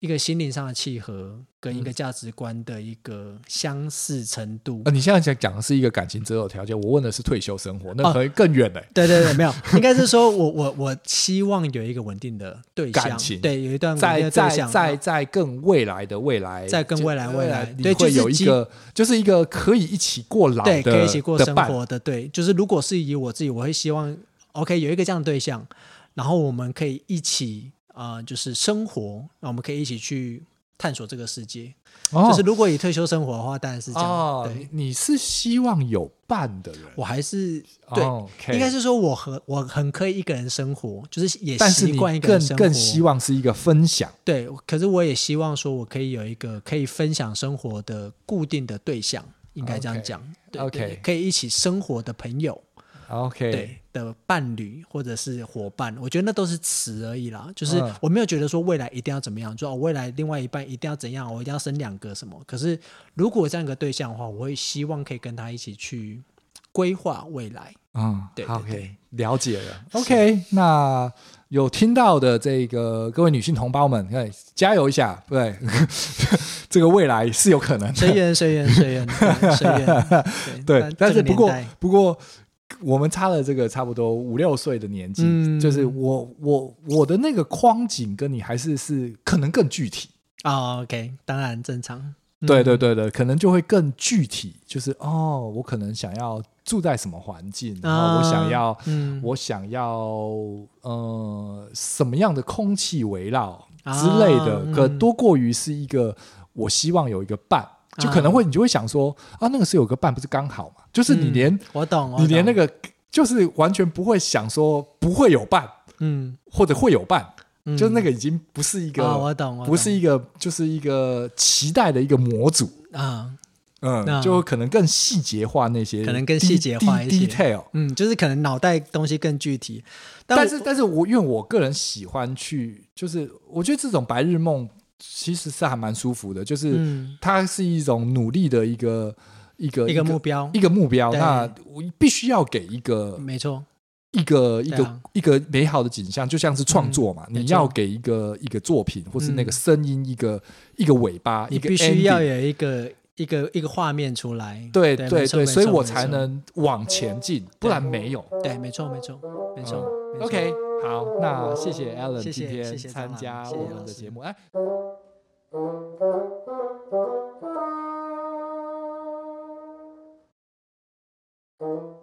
一个心灵上的契合，跟一个价值观的一个相似程度。呃，你现在讲讲的是一个感情择偶条件，我问的是退休生活，那哦可能更远嘞、对对对，没有，应该是说我我我希望有一个稳定的对象，感情对，有一段在在在在更未来的未来，在更未来未来你会对就有一个就是一个可以一起过老的，对，可以一起过生活的，对，就是如果是以我自己，我会希望，OK，有一个这样的对象，然后我们可以一起啊、呃，就是生活，那我们可以一起去探索这个世界。哦就是如果以退休生活的话，当然是这样。哦，对，你你是希望有伴的人，我还是对，应该是说我和我很可以一个人生活，就是也习惯一个人更生活。更希望是一个分享。对，可是我也希望说，我可以有一个可以分享生活的固定的对象，应该这样讲。对 OK 对可以一起生活的朋友，OK，对的伴侣或者是伙伴，我觉得那都是词而已啦。就是嗯我没有觉得说未来一定要怎么样，说、哦、未来另外一半一定要怎样，我一定要生两个什么。可是如果这样一个对象的话，我会希望可以跟他一起去规划未来。嗯，对对 OK，对了解了。OK，那有听到的这个各位女性同胞们，哎，加油一下，对，这个未来是有可能的。随缘，随缘，随缘，对随缘。对，但是不过不过我们差了这个差不多五六岁的年纪，嗯就是我我我的那个框景跟你还是是可能更具体。哦，OK，当然正常。嗯对对对对，可能就会更具体，就是哦，我可能想要住在什么环境，然后我想要，啊嗯我想要呃什么样的空气围绕啊之类的，嗯可多过于是一个我希望有一个伴，就可能会你就会想说啊，那个是有个伴不是刚好嘛？就是你连、嗯我懂，你连那个就是完全不会想说不会有伴，嗯，或者会有伴，嗯就是那个已经不是一个，啊我懂，我懂不是一个，就是一个期待的一个模组。啊，嗯，那就可能更细节化那些，可能更细节化一些 detail。嗯，就是可能脑袋东西更具体，但但是，但是我因为我个人喜欢去，就是我觉得这种白日梦其实是还蛮舒服的，就是嗯。它是一种努力的一个一个一个目标一个目标。那我必须要给一个没错，一个一个啊一个美好的景象，就像是创作嘛，嗯你要给一个一个作品或是那个嗯。声音一个一个尾巴，你必须要有一个一个一个画面出来，对对对，所以我才能往前进，不然没有。对，没错没错没错 OK，好，那谢谢 Alan 今天参加我们的节目，哎。